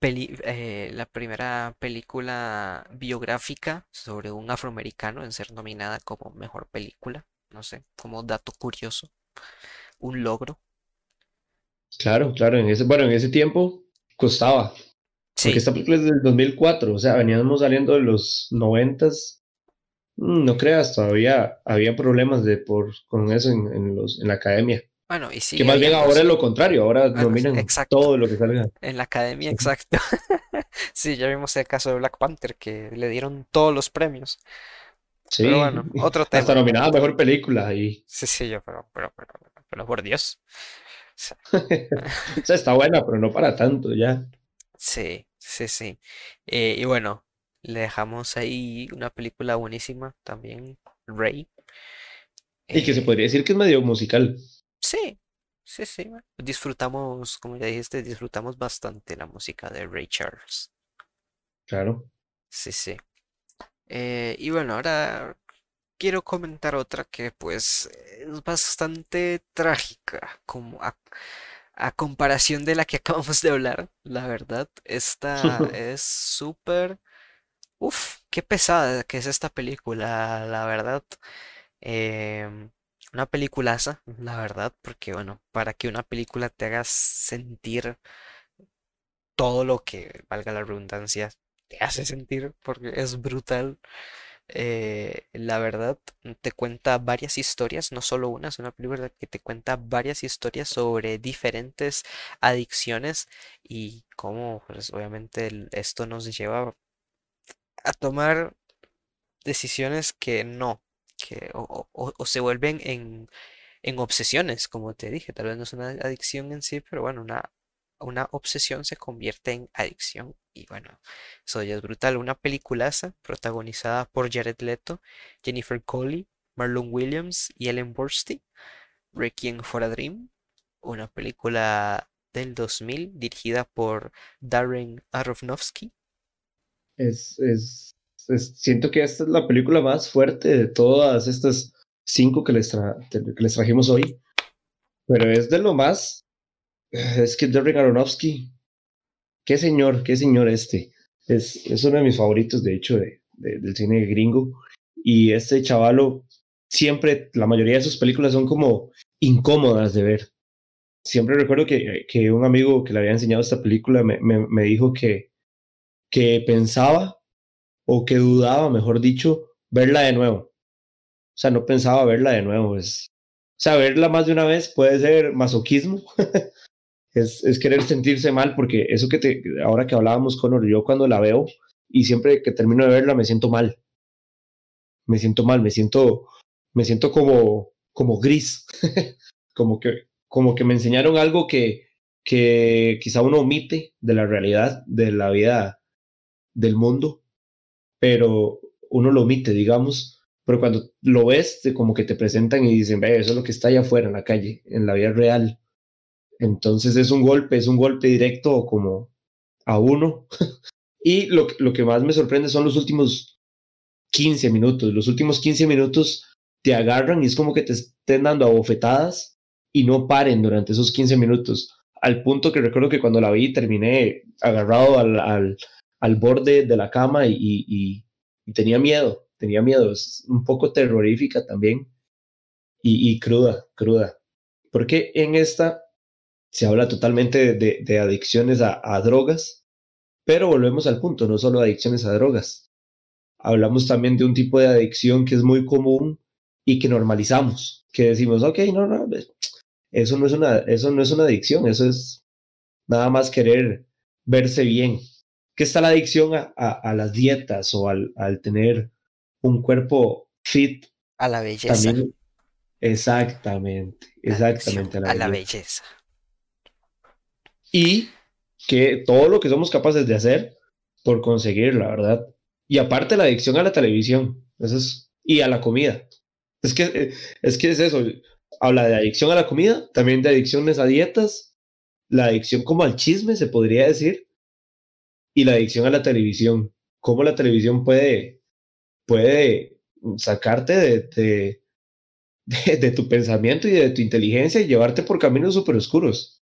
eh, la primera película biográfica sobre un afroamericano en ser nominada como mejor película. No sé, como dato curioso, un logro. Claro, claro, en ese, bueno, en ese tiempo costaba. Sí. Porque esta película es del 2004, o sea, veníamos saliendo de los noventas. Mm, no creas, todavía había problemas de por con eso en, los, en la academia. Bueno, y sí. Que más bien ahora es lo contrario, ahora dominan todo lo que salga. En la academia, exacto. sí, ya vimos el caso de Black Panther, que le dieron todos los premios. Sí. Pero bueno, otro tema. Hasta nominada mejor película ahí. Sí, sí, yo, pero, pero, pero, pero, por Dios. o sea, está buena, pero no para tanto ya. Sí, sí, sí. Eh, y bueno, le dejamos ahí una película buenísima también, Rey. Y que se podría decir que es medio musical. Sí, sí, sí. Disfrutamos, como ya dijiste, disfrutamos bastante la música de Ray Charles. Claro. Sí, sí. Eh, y bueno, ahora quiero comentar otra que pues es bastante trágica, como a, comparación de la que acabamos de hablar, la verdad. Esta es súper... Uf, qué pesada que es esta película, la verdad. Eh, una peliculaza, la verdad, porque bueno, para que una película te haga sentir todo lo que, valga la redundancia, te hace sentir, porque es brutal. Eh, la verdad, te cuenta varias historias, no solo una, es una película que te cuenta varias historias sobre diferentes adicciones y cómo, pues, obviamente, esto nos lleva a tomar decisiones que no, que o, se vuelven en, en, obsesiones, como te dije, tal vez no es una adicción en sí, pero bueno, una, una obsesión se convierte en adicción y bueno, eso ya es brutal. Una peliculaza protagonizada por Jared Leto, Jennifer Coley, Marlon Williams y Ellen Burstyn, Requiem for a Dream, una película del 2000 dirigida por Darren Aronofsky. Es siento que esta es la película más fuerte de todas estas cinco que les, les trajimos hoy. Pero es de lo más. Es que Derek Aronofsky. Qué señor, qué señor este. Es, es uno de mis favoritos, de hecho, de, del cine gringo. Y este chavalo, siempre, la mayoría de sus películas son como incómodas de ver. Siempre recuerdo que, que un amigo que le había enseñado esta película me, me, me dijo que, que pensaba o que dudaba, mejor dicho, verla de nuevo. O sea, no pensaba verla de nuevo. Es, o sea, verla más de una vez puede ser masoquismo. es, es, querer sentirse mal, porque eso que te, ahora que hablábamos con yo cuando la veo y siempre que termino de verla me siento mal. Me siento mal, me siento, me siento como, como gris. como, que, como que me enseñaron algo que, que quizá uno omite de la realidad, de la vida del mundo pero uno lo omite, digamos, pero cuando lo ves, como que te presentan y dicen, ve, eso es lo que está allá afuera en la calle, en la vida real. Entonces es un golpe, es un golpe directo como a uno. y lo, que más me sorprende son los últimos 15 minutos. Los últimos 15 minutos te agarran y es como que te estén dando abofetadas y no paren durante esos 15 minutos. Al punto que recuerdo que cuando la vi terminé agarrado al, al borde de la cama y, tenía miedo, tenía miedo, es un poco terrorífica también y, cruda, cruda. Porque en esta se habla totalmente de, adicciones a, drogas, pero volvemos al punto, no solo adicciones a drogas. Hablamos también de un tipo de adicción que es muy común y que normalizamos, que decimos, ok, no, no, eso no es una, eso no es una adicción, eso es nada más querer verse bien. ¿Qué está la adicción a, las dietas o al, tener un cuerpo fit? A la belleza. exactamente, exactamente. A la, belleza. Y que todo lo que somos capaces de hacer por conseguir, la verdad. Y aparte la adicción a la televisión, eso es, y a la comida. Es que, es que es eso, habla de adicción a la comida, también de adicciones a dietas, la adicción como al chisme, se podría decir, y la adicción a la televisión. Cómo la televisión puede, puede sacarte de, de, tu pensamiento y de tu inteligencia y llevarte por caminos súper oscuros.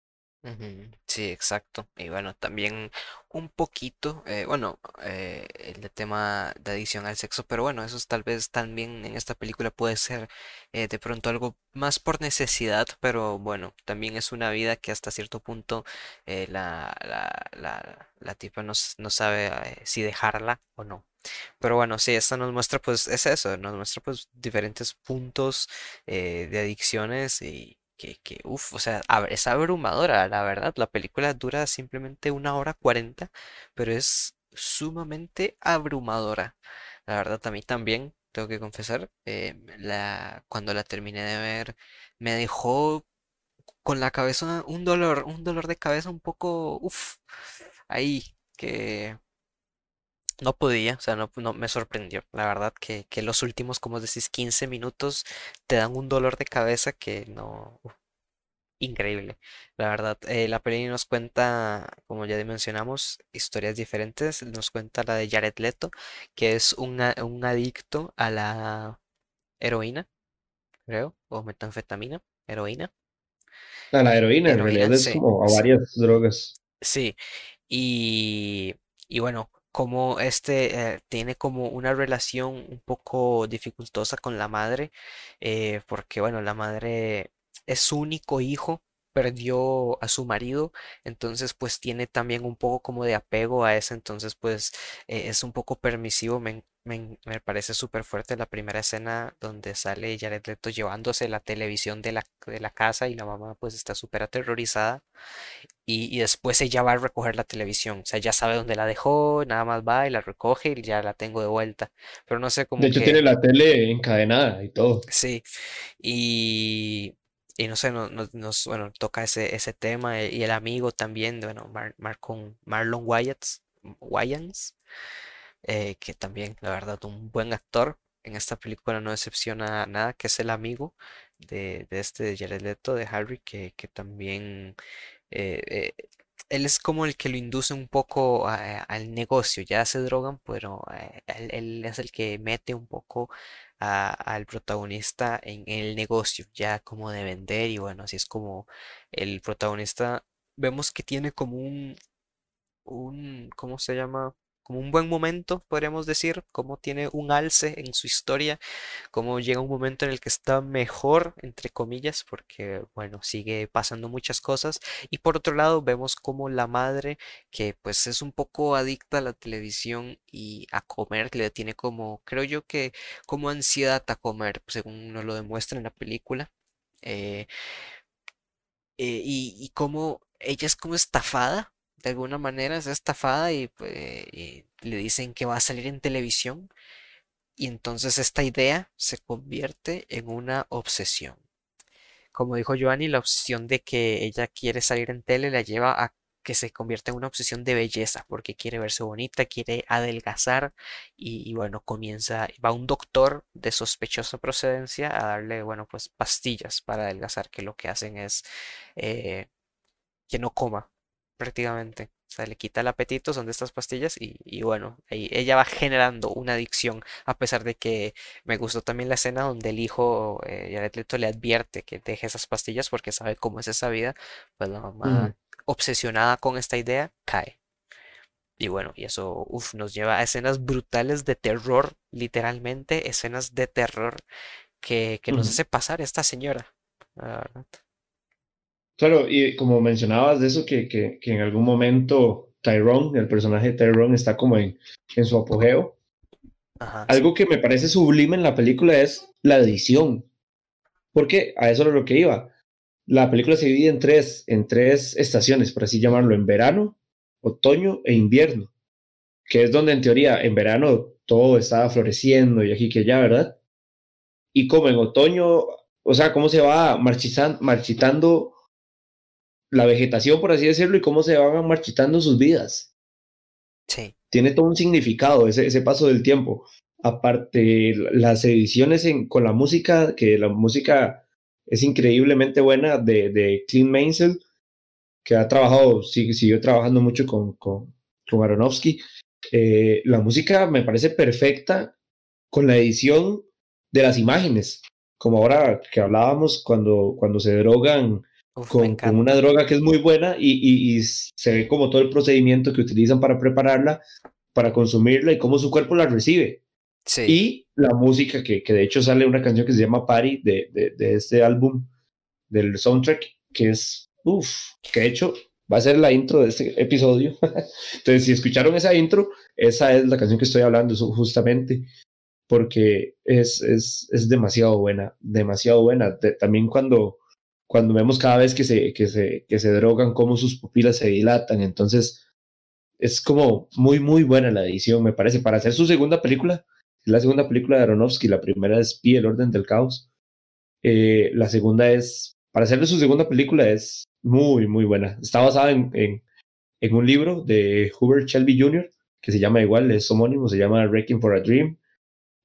Sí, exacto. Y bueno, también un poquito, eh, bueno, eh, el tema de adicción al sexo, pero bueno, eso es tal vez también en esta película puede ser eh, de pronto algo más por necesidad, pero bueno, también es una vida que hasta cierto punto la, la, la, la tipa no, no sabe si dejarla o no. Pero bueno, sí, esta nos muestra pues es eso, nos muestra pues diferentes puntos de adicciones y que, que uff, o sea, es abrumadora, la verdad. La película dura simplemente una hora cuarenta, pero es sumamente abrumadora. La verdad, a mí también, tengo que confesar, eh, la, cuando la terminé de ver, me dejó con la cabeza un dolor, un dolor de cabeza un poco, uff, ahí, que no podía, o sea, no, no me sorprendió, la verdad, que, que los últimos, como decís, 15 minutos te dan un dolor de cabeza que no, increíble. La verdad, eh, la peli nos cuenta, como ya mencionamos, historias diferentes. Nos cuenta la de Jared Leto, que es un, un adicto a la heroína, creo, o metanfetamina, heroína. A la heroína, en realidad es como a varias drogas. Sí, y, y bueno, como este eh, tiene como una relación un poco dificultosa con la madre, eh, porque bueno, la madre es su único hijo, perdió a su marido, entonces pues tiene también un poco como de apego a ese, entonces pues eh, es un poco permisivo, me, me, parece súper fuerte la primera escena donde sale Jared Leto llevándose la televisión de la, de la casa y la mamá pues está súper aterrorizada y, y, después ella va a recoger la televisión, o sea, ya sabe dónde la dejó, nada más va y la recoge y ya la tengo de vuelta, pero no sé cómo... De hecho tiene la tele encadenada y todo. Sí, y y no sé, nos, bueno, toca ese, ese tema y el amigo también, bueno, Marlon Wayans, Wayans eh, que también, la verdad, un buen actor. En esta película no decepciona nada, que es el amigo de, de este de Jared Leto, de Harry, que, que también eh, él es como el que lo induce un poco al negocio, ya se drogan, pero él, es el que mete un poco al protagonista en el negocio, ya como de vender y bueno, así es como el protagonista vemos que tiene como un, un, ¿cómo se llama? Como un buen momento, podríamos decir, como tiene un alce en su historia, como llega un momento en el que está mejor, entre comillas, porque, bueno, sigue pasando muchas cosas. Y por otro lado, vemos como la madre, que pues es un poco adicta a la televisión y a comer, le tiene como, creo yo que como ansiedad a comer, según nos lo demuestra en la película. Eh, eh, y, y como ella es como estafada de alguna manera es estafada pues, y, le dicen que va a salir en televisión y entonces esta idea se convierte en una obsesión. Como dijo Joanny, la obsesión de que ella quiere salir en tele la lleva a que se convierta en una obsesión de belleza, porque quiere verse bonita, quiere adelgazar y, bueno, comienza, va un doctor de sospechosa procedencia a darle, bueno, pues pastillas para adelgazar, que lo que hacen es eh, que no coma, prácticamente. O sea, le quita el apetito, son de estas pastillas y, bueno, ahí ella va generando una adicción, a pesar de que me gustó también la escena donde el hijo, eh, Jared Leto, le advierte que deje esas pastillas porque sabe cómo es esa vida, pues la mamá, obsesionada con esta idea, cae. Y bueno, y eso uf, nos lleva a escenas brutales de terror, literalmente, escenas de terror que, que nos hace pasar esta señora, la verdad. Claro, y como mencionabas de eso, que, que, que en algún momento Tyrone, el personaje de Tyrone, está como en, en su apogeo. Algo que me parece sublime en la película es la edición. Porque a eso es lo que iba. la película se divide en tres, en tres estaciones, por así llamarlo, en verano, otoño e invierno, que es donde en teoría en verano todo estaba floreciendo y aquí que allá, ¿verdad? Y como en otoño, o sea, cómo se va marchitando la vegetación, por así decirlo, y cómo se van marchitando sus vidas. Sí. Tiene todo un significado ese, ese paso del tiempo. Aparte, las ediciones con la música, que la música es increíblemente buena de, de Clint Mansell, que ha trabajado, siguió trabajando mucho con, con, con Aronofsky. Eh, la música me parece perfecta con la edición de las imágenes, como ahora que hablábamos cuando, cuando se drogan con, una droga que es muy buena y, y, se ve como todo el procedimiento que utilizan para prepararla, para consumirla y cómo su cuerpo la recibe. Sí. Y la música, que, que, de hecho sale una canción que se llama Party de, de, de este álbum, del soundtrack, que es, uff, que de hecho va a ser la intro de este episodio. Entonces, si escucharon esa intro, esa es la canción que estoy hablando justamente, porque es, es, es demasiado buena, demasiado buena. también cuando, cuando vemos cada vez que se, que, se, que se drogan, cómo sus pupilas se dilatan, entonces es como muy, muy buena la edición, me parece. Para hacer su segunda película, la segunda película de Aronofsky, la primera es Pi, el orden del caos. Eh, la segunda es, para hacerle su segunda película es muy, muy buena. Está basada en, en, un libro de Hubert Shelby Jr., que se llama igual, es homónimo, se llama Wrecking for a Dream,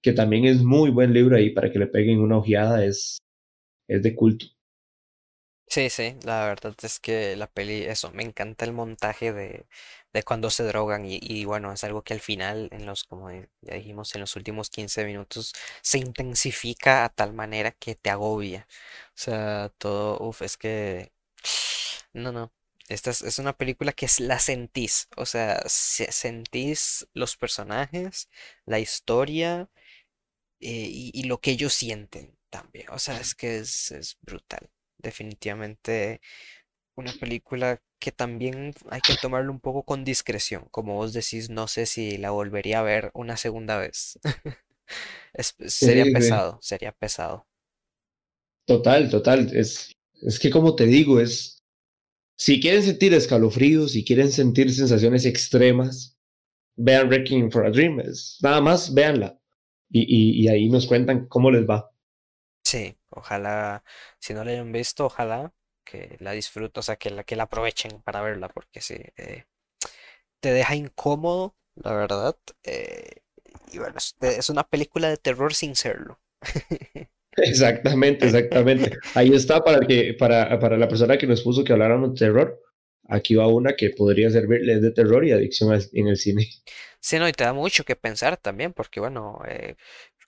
que también es muy buen libro ahí para que le peguen una ojeada, es, es de culto. Sí, sí, la verdad es que la peli, eso, me encanta el montaje de, de cuando se drogan y, y, bueno, es algo que al final, en los, como ya dijimos, en los últimos 15 minutos se intensifica a tal manera que te agobia. O sea, todo, uff, es que no, no. Esta es, una película que la sentís. O sea, sentís los personajes, la historia eh, y, lo que ellos sienten también. O sea, es que es, brutal. Definitivamente una película que también hay que tomarlo un poco con discreción. Como vos decís, no sé si la volvería a ver una segunda vez. sería pesado, sería pesado. Total, total. Es, es que como te digo, es si quieren sentir escalofríos, si quieren sentir sensaciones extremas, vean Wrecking for a Dream. nada más, véanla. Y, y, ahí nos cuentan cómo les va. Sí, ojalá, si no la hayan visto, ojalá que la disfruten, o sea, que la, que la aprovechen para verla, porque sí, eh, te deja incómodo, la verdad. Eh, y bueno, es una película de terror sin serlo. Exactamente, exactamente. Ahí está para, que, para, para la persona que nos puso que habláramos de terror. Aquí va una que podría servirles de terror y adicción en el cine. Sí, no, y te da mucho que pensar también, porque bueno, eh,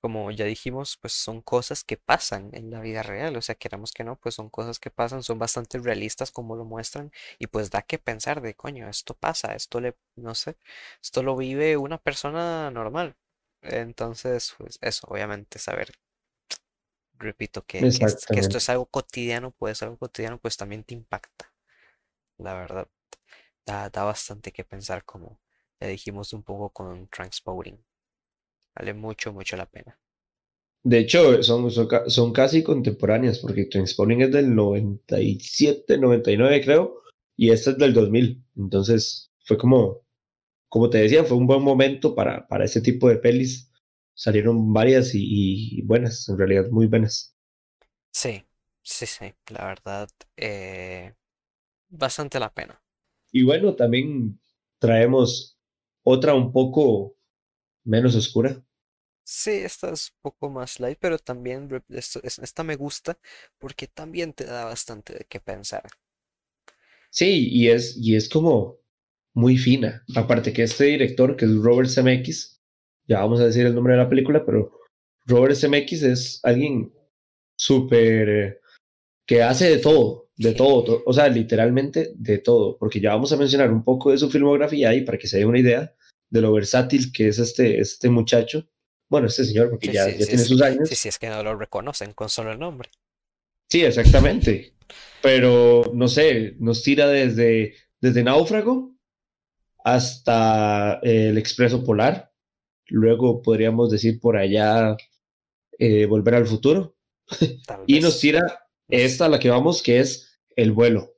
como ya dijimos, pues son cosas que pasan en la vida real, o sea, queramos que no, pues son cosas que pasan, son bastante realistas como lo muestran, y pues da que pensar de, coño, esto pasa, esto le, no sé, esto lo vive una persona normal. Entonces, pues eso, obviamente, saber repito, que, esto es algo cotidiano, puede ser algo cotidiano, pues también te impacta. La verdad, da, bastante que pensar, como ya dijimos un poco con Transporting. Vale mucho, mucho la pena. De hecho, son, son, casi contemporáneas, porque Transporting es del 97, 99 creo, y esta es del 2000. Entonces, fue como, como te decía, fue un buen momento para, para este tipo de pelis salieron varias y, buenas, en realidad muy buenas. Sí, sí, sí, la verdad, eh, bastante la pena. Y bueno, también traemos otra un poco menos oscura. Sí, esta es un poco más light, pero también esta me gusta porque también te da bastante de qué pensar. Sí, y es, y es como muy fina. Aparte que este director, que es Robert Zemeckis, ya vamos a decir el nombre de la película, pero Robert SMX es alguien súper eh, que hace de todo, de todo, o sea, literalmente de todo, porque ya vamos a mencionar un poco de su filmografía ahí para que se dé una idea de lo versátil que es este, este muchacho, bueno, este señor, porque ya, ya tiene sus años. Sí, sí, es que no lo reconocen con solo el nombre. Sí, exactamente. Pero, no sé, nos tira desde, desde Náufrago hasta El Expreso Polar, Luego podríamos decir por allá eh, Volver al Futuro. y nos tira esta la que vamos, que es El vuelo.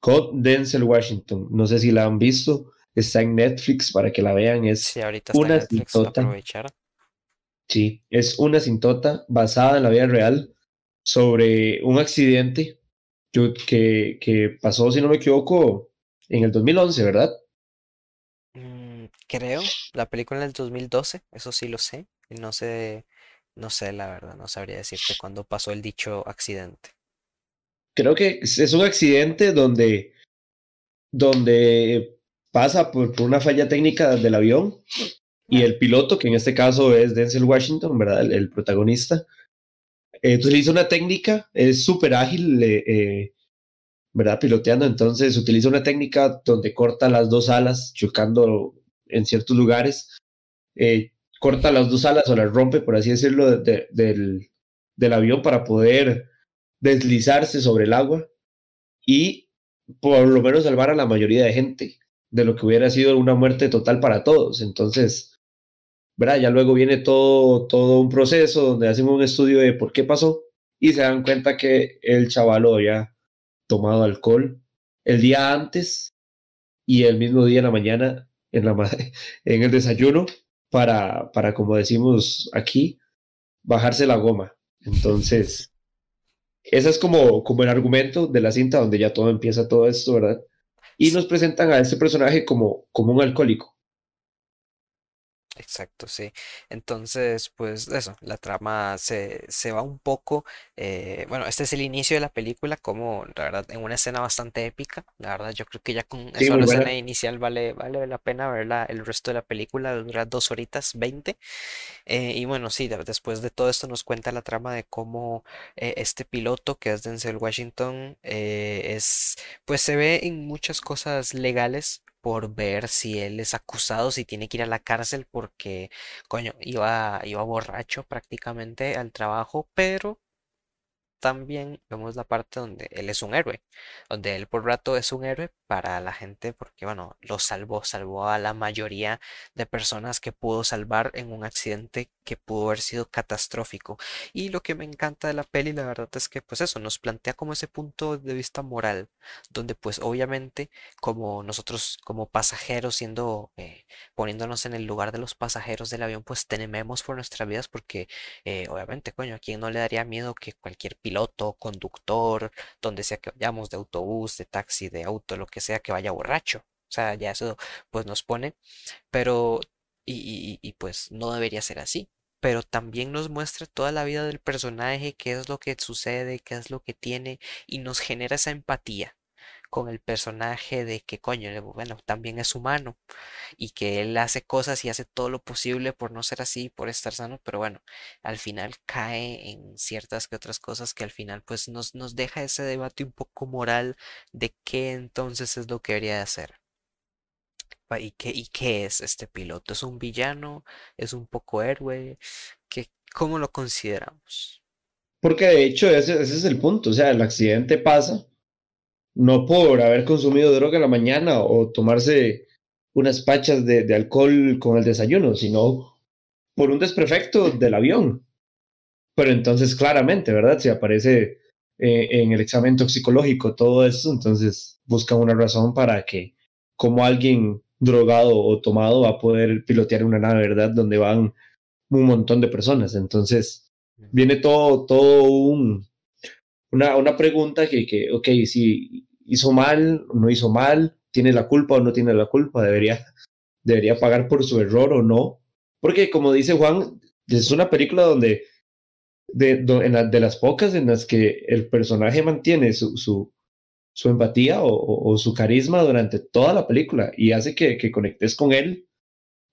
Con Denzel Washington. No sé si la han visto. Está en Netflix para que la vean. Es una cintota. Sí, es una cintota basada en la vida real sobre un accidente que, que pasó, si no me equivoco, en el 2011, ¿verdad? Mm, creo, la película en el 2012, eso sí lo sé. No sé, no sé la verdad, no sabría decirte cuándo pasó el dicho accidente. Creo que es un accidente donde, donde pasa por, una falla técnica del avión y el piloto, que en este caso es Denzel Washington, ¿verdad? El, protagonista, utiliza una técnica, es súper ágil, eh, ¿verdad? Piloteando, entonces utiliza una técnica donde corta las dos alas, chocando en ciertos lugares, eh, corta las dos alas o las rompe, por así decirlo, del, del avión para poder deslizarse sobre el agua y por lo menos salvar a la mayoría de gente de lo que hubiera sido una muerte total para todos. Entonces, ¿verdad? Ya luego viene todo, todo un proceso donde hacen un estudio de por qué pasó y se dan cuenta que el chaval había tomado alcohol el día antes y el mismo día en la mañana en, la, en el desayuno para, para, como decimos aquí, bajarse la goma. Entonces, ese es como, como el argumento de la cinta donde ya todo empieza todo esto, ¿verdad? Y nos presentan a este personaje como, como un alcohólico. Exacto, sí. Entonces, pues eso, la trama se, se va un poco, eh, bueno, este es el inicio de la película, como la verdad, en una escena bastante épica, la verdad, yo creo que ya con esa escena inicial vale, vale la pena verla el resto de la película, dura dos horitas veinte, eh, y bueno, sí, después de todo esto nos cuenta la trama de cómo eh, este piloto, que es Denzel Washington, es, pues se ve en muchas cosas legales, por ver si él es acusado, si tiene que ir a la cárcel porque, coño, iba, iba borracho prácticamente al trabajo, pero también vemos la parte donde él es un héroe, donde él por rato es un héroe para la gente porque, bueno, lo salvó, salvó a la mayoría de personas que pudo salvar en un accidente que pudo haber sido catastrófico. Y lo que me encanta de la peli, la verdad es que, pues eso, nos plantea como ese punto de vista moral, donde pues obviamente como nosotros como pasajeros siendo, eh, poniéndonos en el lugar de los pasajeros del avión, pues tememos por nuestras vidas porque eh, obviamente, coño, a quién no le daría miedo que cualquier piloto, conductor, donde sea que vayamos, de autobús, de taxi, de auto, lo que sea, que vaya borracho. O sea, ya eso pues nos pone, pero y, y, pues no debería ser así. Pero también nos muestra toda la vida del personaje, qué es lo que sucede, qué es lo que tiene, y nos genera esa empatía con el personaje de que coño, bueno, también es humano y que él hace cosas y hace todo lo posible por no ser así, por estar sano, pero bueno, al final cae en ciertas que otras cosas que al final pues nos, nos deja ese debate un poco moral de qué entonces es lo que debería de hacer. ¿Y qué, ¿Y qué es este piloto? ¿Es un villano? ¿Es un poco héroe? ¿Qué, ¿Cómo lo consideramos? Porque de hecho ese, ese es el punto, o sea, el accidente pasa no por haber consumido droga en la mañana o tomarse unas pachas de, alcohol con el desayuno, sino por un desperfecto del avión. Pero entonces, claramente, ¿verdad? Si aparece eh, en el examen toxicológico todo eso, entonces buscan una razón para que, como alguien drogado o tomado va a poder pilotear una nave, ¿verdad? Donde van un montón de personas. Entonces, viene todo, todo un, una, una pregunta que, que, ok, si hizo mal, no hizo mal, tiene la culpa o no tiene la culpa, debería, debería pagar por su error o no. Porque como dice Juan, es una película donde, de, de las pocas en las que el personaje mantiene su, su, su empatía o, su carisma durante toda la película y hace que, que conectes con él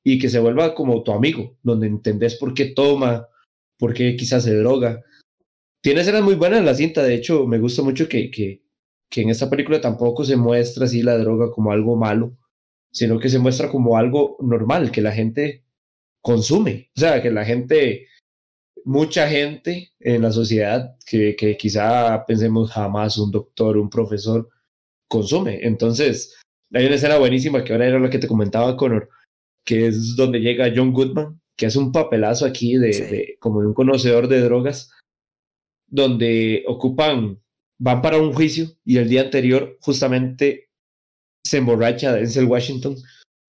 y que se vuelva como tu amigo, donde entendés por qué toma, por qué quizás se droga tiene escenas muy buenas en la cinta, de hecho, me gusta mucho que, que, que en esta película tampoco se muestra así la droga como algo malo, sino que se muestra como algo normal, que la gente consume. O sea, que la gente, mucha gente en la sociedad, que, que quizá pensemos jamás un doctor, un profesor, consume. Entonces, hay una escena buenísima que ahora era la que te comentaba, Connor, que es donde llega John Goodman, que hace un papelazo aquí de, de como de un conocedor de drogas donde ocupan, van para un juicio y el día anterior justamente se emborracha Denzel Washington,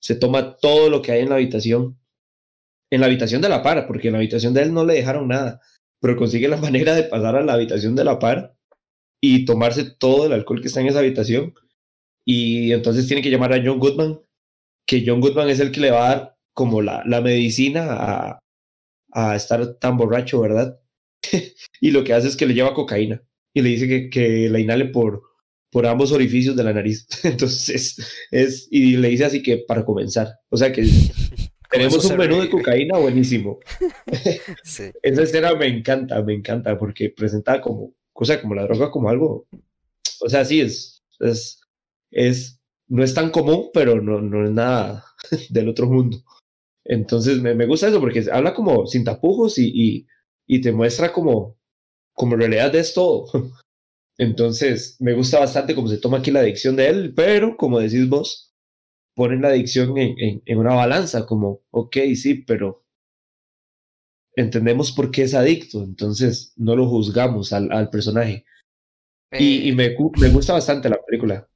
se toma todo lo que hay en la habitación, en la habitación de la par, porque en la habitación de él no le dejaron nada, pero consigue la manera de pasar a la habitación de la par y tomarse todo el alcohol que está en esa habitación. Y entonces tiene que llamar a John Goodman, que John Goodman es el que le va a dar como la, la medicina a, a estar tan borracho, ¿verdad? y lo que hace es que le lleva cocaína y le dice que, que la inhale por, por ambos orificios de la nariz. Entonces, es, y le dice así que para comenzar, o sea que tenemos un menú de cocaína buenísimo. Esa escena me encanta, me encanta, porque presenta como, cosa como la droga como algo, o sea, sí, es, es, es no es tan común, pero no, no es nada del otro mundo. Entonces me, me gusta eso porque habla como sin tapujos y, y, y, te muestra como, como en realidad es todo. Entonces me gusta bastante cómo se toma aquí la adicción de él, pero como decís vos, ponen la adicción en, en, en una balanza, como, ok, sí, pero entendemos por qué es adicto, entonces no lo juzgamos al, al personaje. y, y eh, me, me, gusta bastante la película.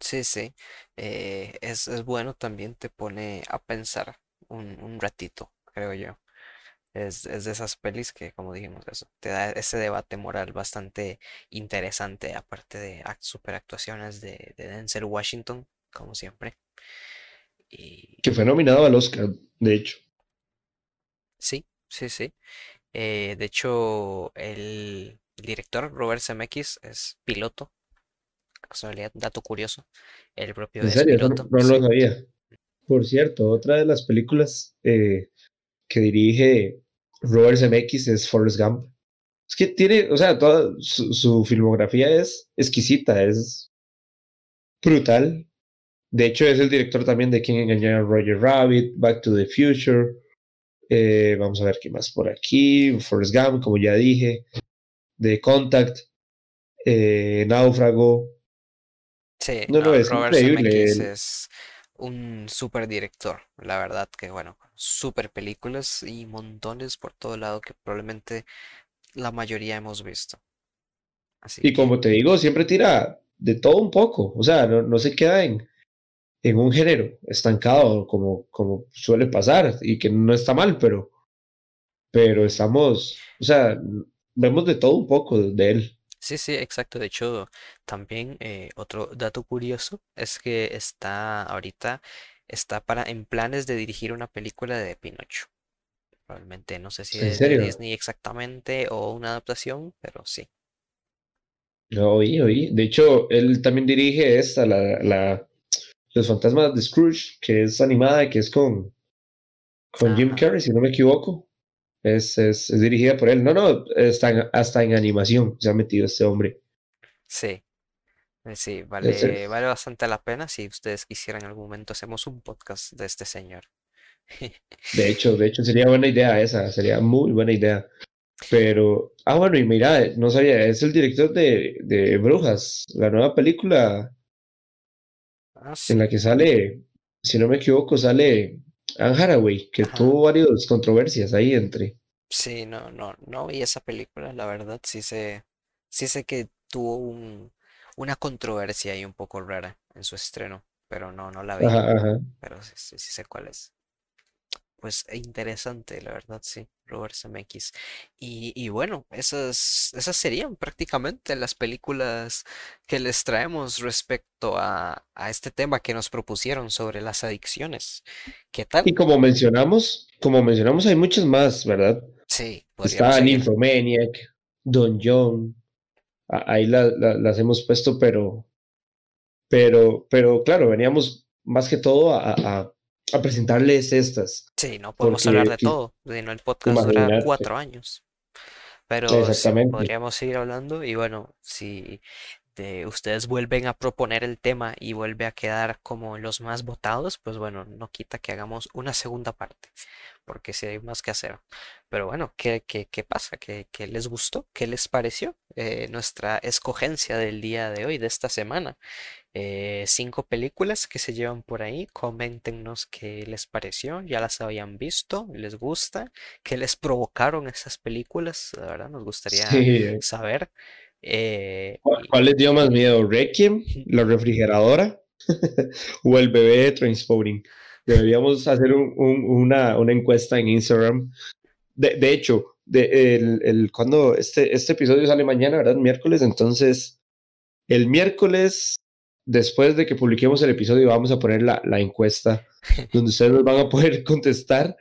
Sí, sí, eh, es, es, bueno, también te pone a pensar un, ratito, creo yo. Es, es, de esas pelis que, como dijimos, eso, te da ese debate moral bastante interesante, aparte de super actuaciones de, de Denzel Washington, como siempre. Y... Que fue nominado al Oscar, de hecho. Sí, sí, sí. Eh, de hecho, el director Robert Zemeckis es piloto. Casualidad, dato curioso. El propio ¿En serio? piloto. No, lo sabía. Por cierto, otra de las películas eh, que dirige Robert Zemeckis es Forrest Gump. Es que tiene, o sea, toda su, filmografía es exquisita, es brutal. De hecho, es el director también de King engañó a Roger Rabbit, Back to the Future. Eh, vamos a ver qué más por aquí. Forrest Gump, como ya dije. The Contact. Eh, Náufrago. Sí, no, no, es Robert increíble. es un super director, la verdad que bueno, super películas y montones por todo lado que probablemente la mayoría hemos visto. Así y como te digo, siempre tira de todo un poco, o sea, no, no se queda en, en un género estancado como, como suele pasar y que no está mal, pero, pero estamos, o sea, vemos de todo un poco de él. Sí, sí, exacto. De hecho, también eh, otro dato curioso es que está ahorita está para en planes de dirigir una película de Pinocho. Probablemente no sé si es de Disney exactamente o una adaptación, pero sí. Oí, oí. De hecho, él también dirige esta, la, la Los fantasmas de Scrooge, que es animada, que es con, con Jim Carrey, si no me equivoco. Es, es, dirigida por él. No, no, está hasta en animación se ha metido este hombre. Sí, eh, sí, vale, vale bastante la pena. Si ustedes quisieran en algún momento, hacemos un podcast de este señor. De hecho, de hecho sería buena idea esa, sería muy buena idea. Pero, ah, bueno, y mira, no sabía, es el director de, de Brujas, la nueva película ah, en la que sale, si no me equivoco, sale Anne Haraway, que tuvo varias controversias ahí entre. Sí, no, no, no vi esa película, la verdad, sí sé, sí sé que tuvo un, una controversia ahí un poco rara en su estreno, pero no, no la vi. Pero sí, sí, sí sé cuál es pues interesante, la verdad, sí, Robert Zemeckis. Y, y bueno, esas, esas serían prácticamente las películas que les traemos respecto a, a, este tema que nos propusieron sobre las adicciones. ¿Qué tal? Y como mencionamos, como mencionamos, hay muchas más, ¿verdad? Sí. Está Nymphomaniac, Don John, ahí las hemos puesto, pero, pero, pero claro, veníamos más que todo a a presentarles estas. Sí, no podemos hablar de todo, no el podcast dura cuatro años. Pero podríamos seguir hablando y bueno, si de ustedes vuelven a proponer el tema y vuelve a quedar como los más votados, pues bueno, no quita que hagamos una segunda parte, porque si hay más que hacer. Pero bueno, ¿qué, qué, qué pasa? ¿Qué, ¿Qué, les gustó? ¿Qué les pareció eh, nuestra escogencia del día de hoy, de esta semana? Eh, cinco películas que se llevan por ahí. Coméntenos qué les pareció, ya las habían visto, les gusta, qué les provocaron esas películas, la verdad nos gustaría saber. Eh, ¿Cuál les dio más miedo? ¿Requiem? ¿La refrigeradora? ¿O el bebé de Transporting? Deberíamos hacer una, encuesta en Instagram. De, hecho, de, el, cuando este, este episodio sale mañana, ¿verdad? Miércoles, entonces el miércoles, después de que publiquemos el episodio, vamos a poner la, la encuesta donde ustedes nos van a poder contestar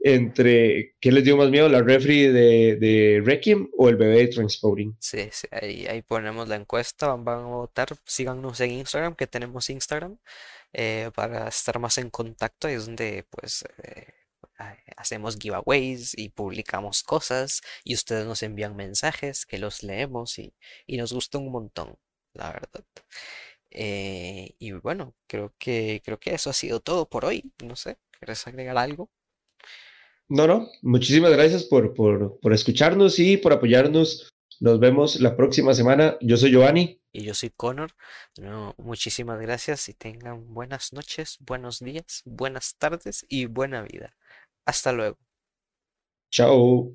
entre qué les dio más miedo, la refri de, de Requiem o el bebé de Transporting. Sí, sí ahí, ahí, ponemos la encuesta, van, a votar, síganos en Instagram, que tenemos Instagram, eh, para estar más en contacto, ahí es donde pues eh, hacemos giveaways y publicamos cosas y ustedes nos envían mensajes que los leemos y, y nos gusta un montón, la verdad. Eh, y bueno, creo que, creo que eso ha sido todo por hoy. No sé, ¿quieres agregar algo? No, no, muchísimas gracias por, por, por escucharnos y por apoyarnos. Nos vemos la próxima semana. Yo soy Giovanni. Y yo soy Connor. muchísimas gracias y tengan buenas noches, buenos días, buenas tardes y buena vida. Hasta luego. Chao.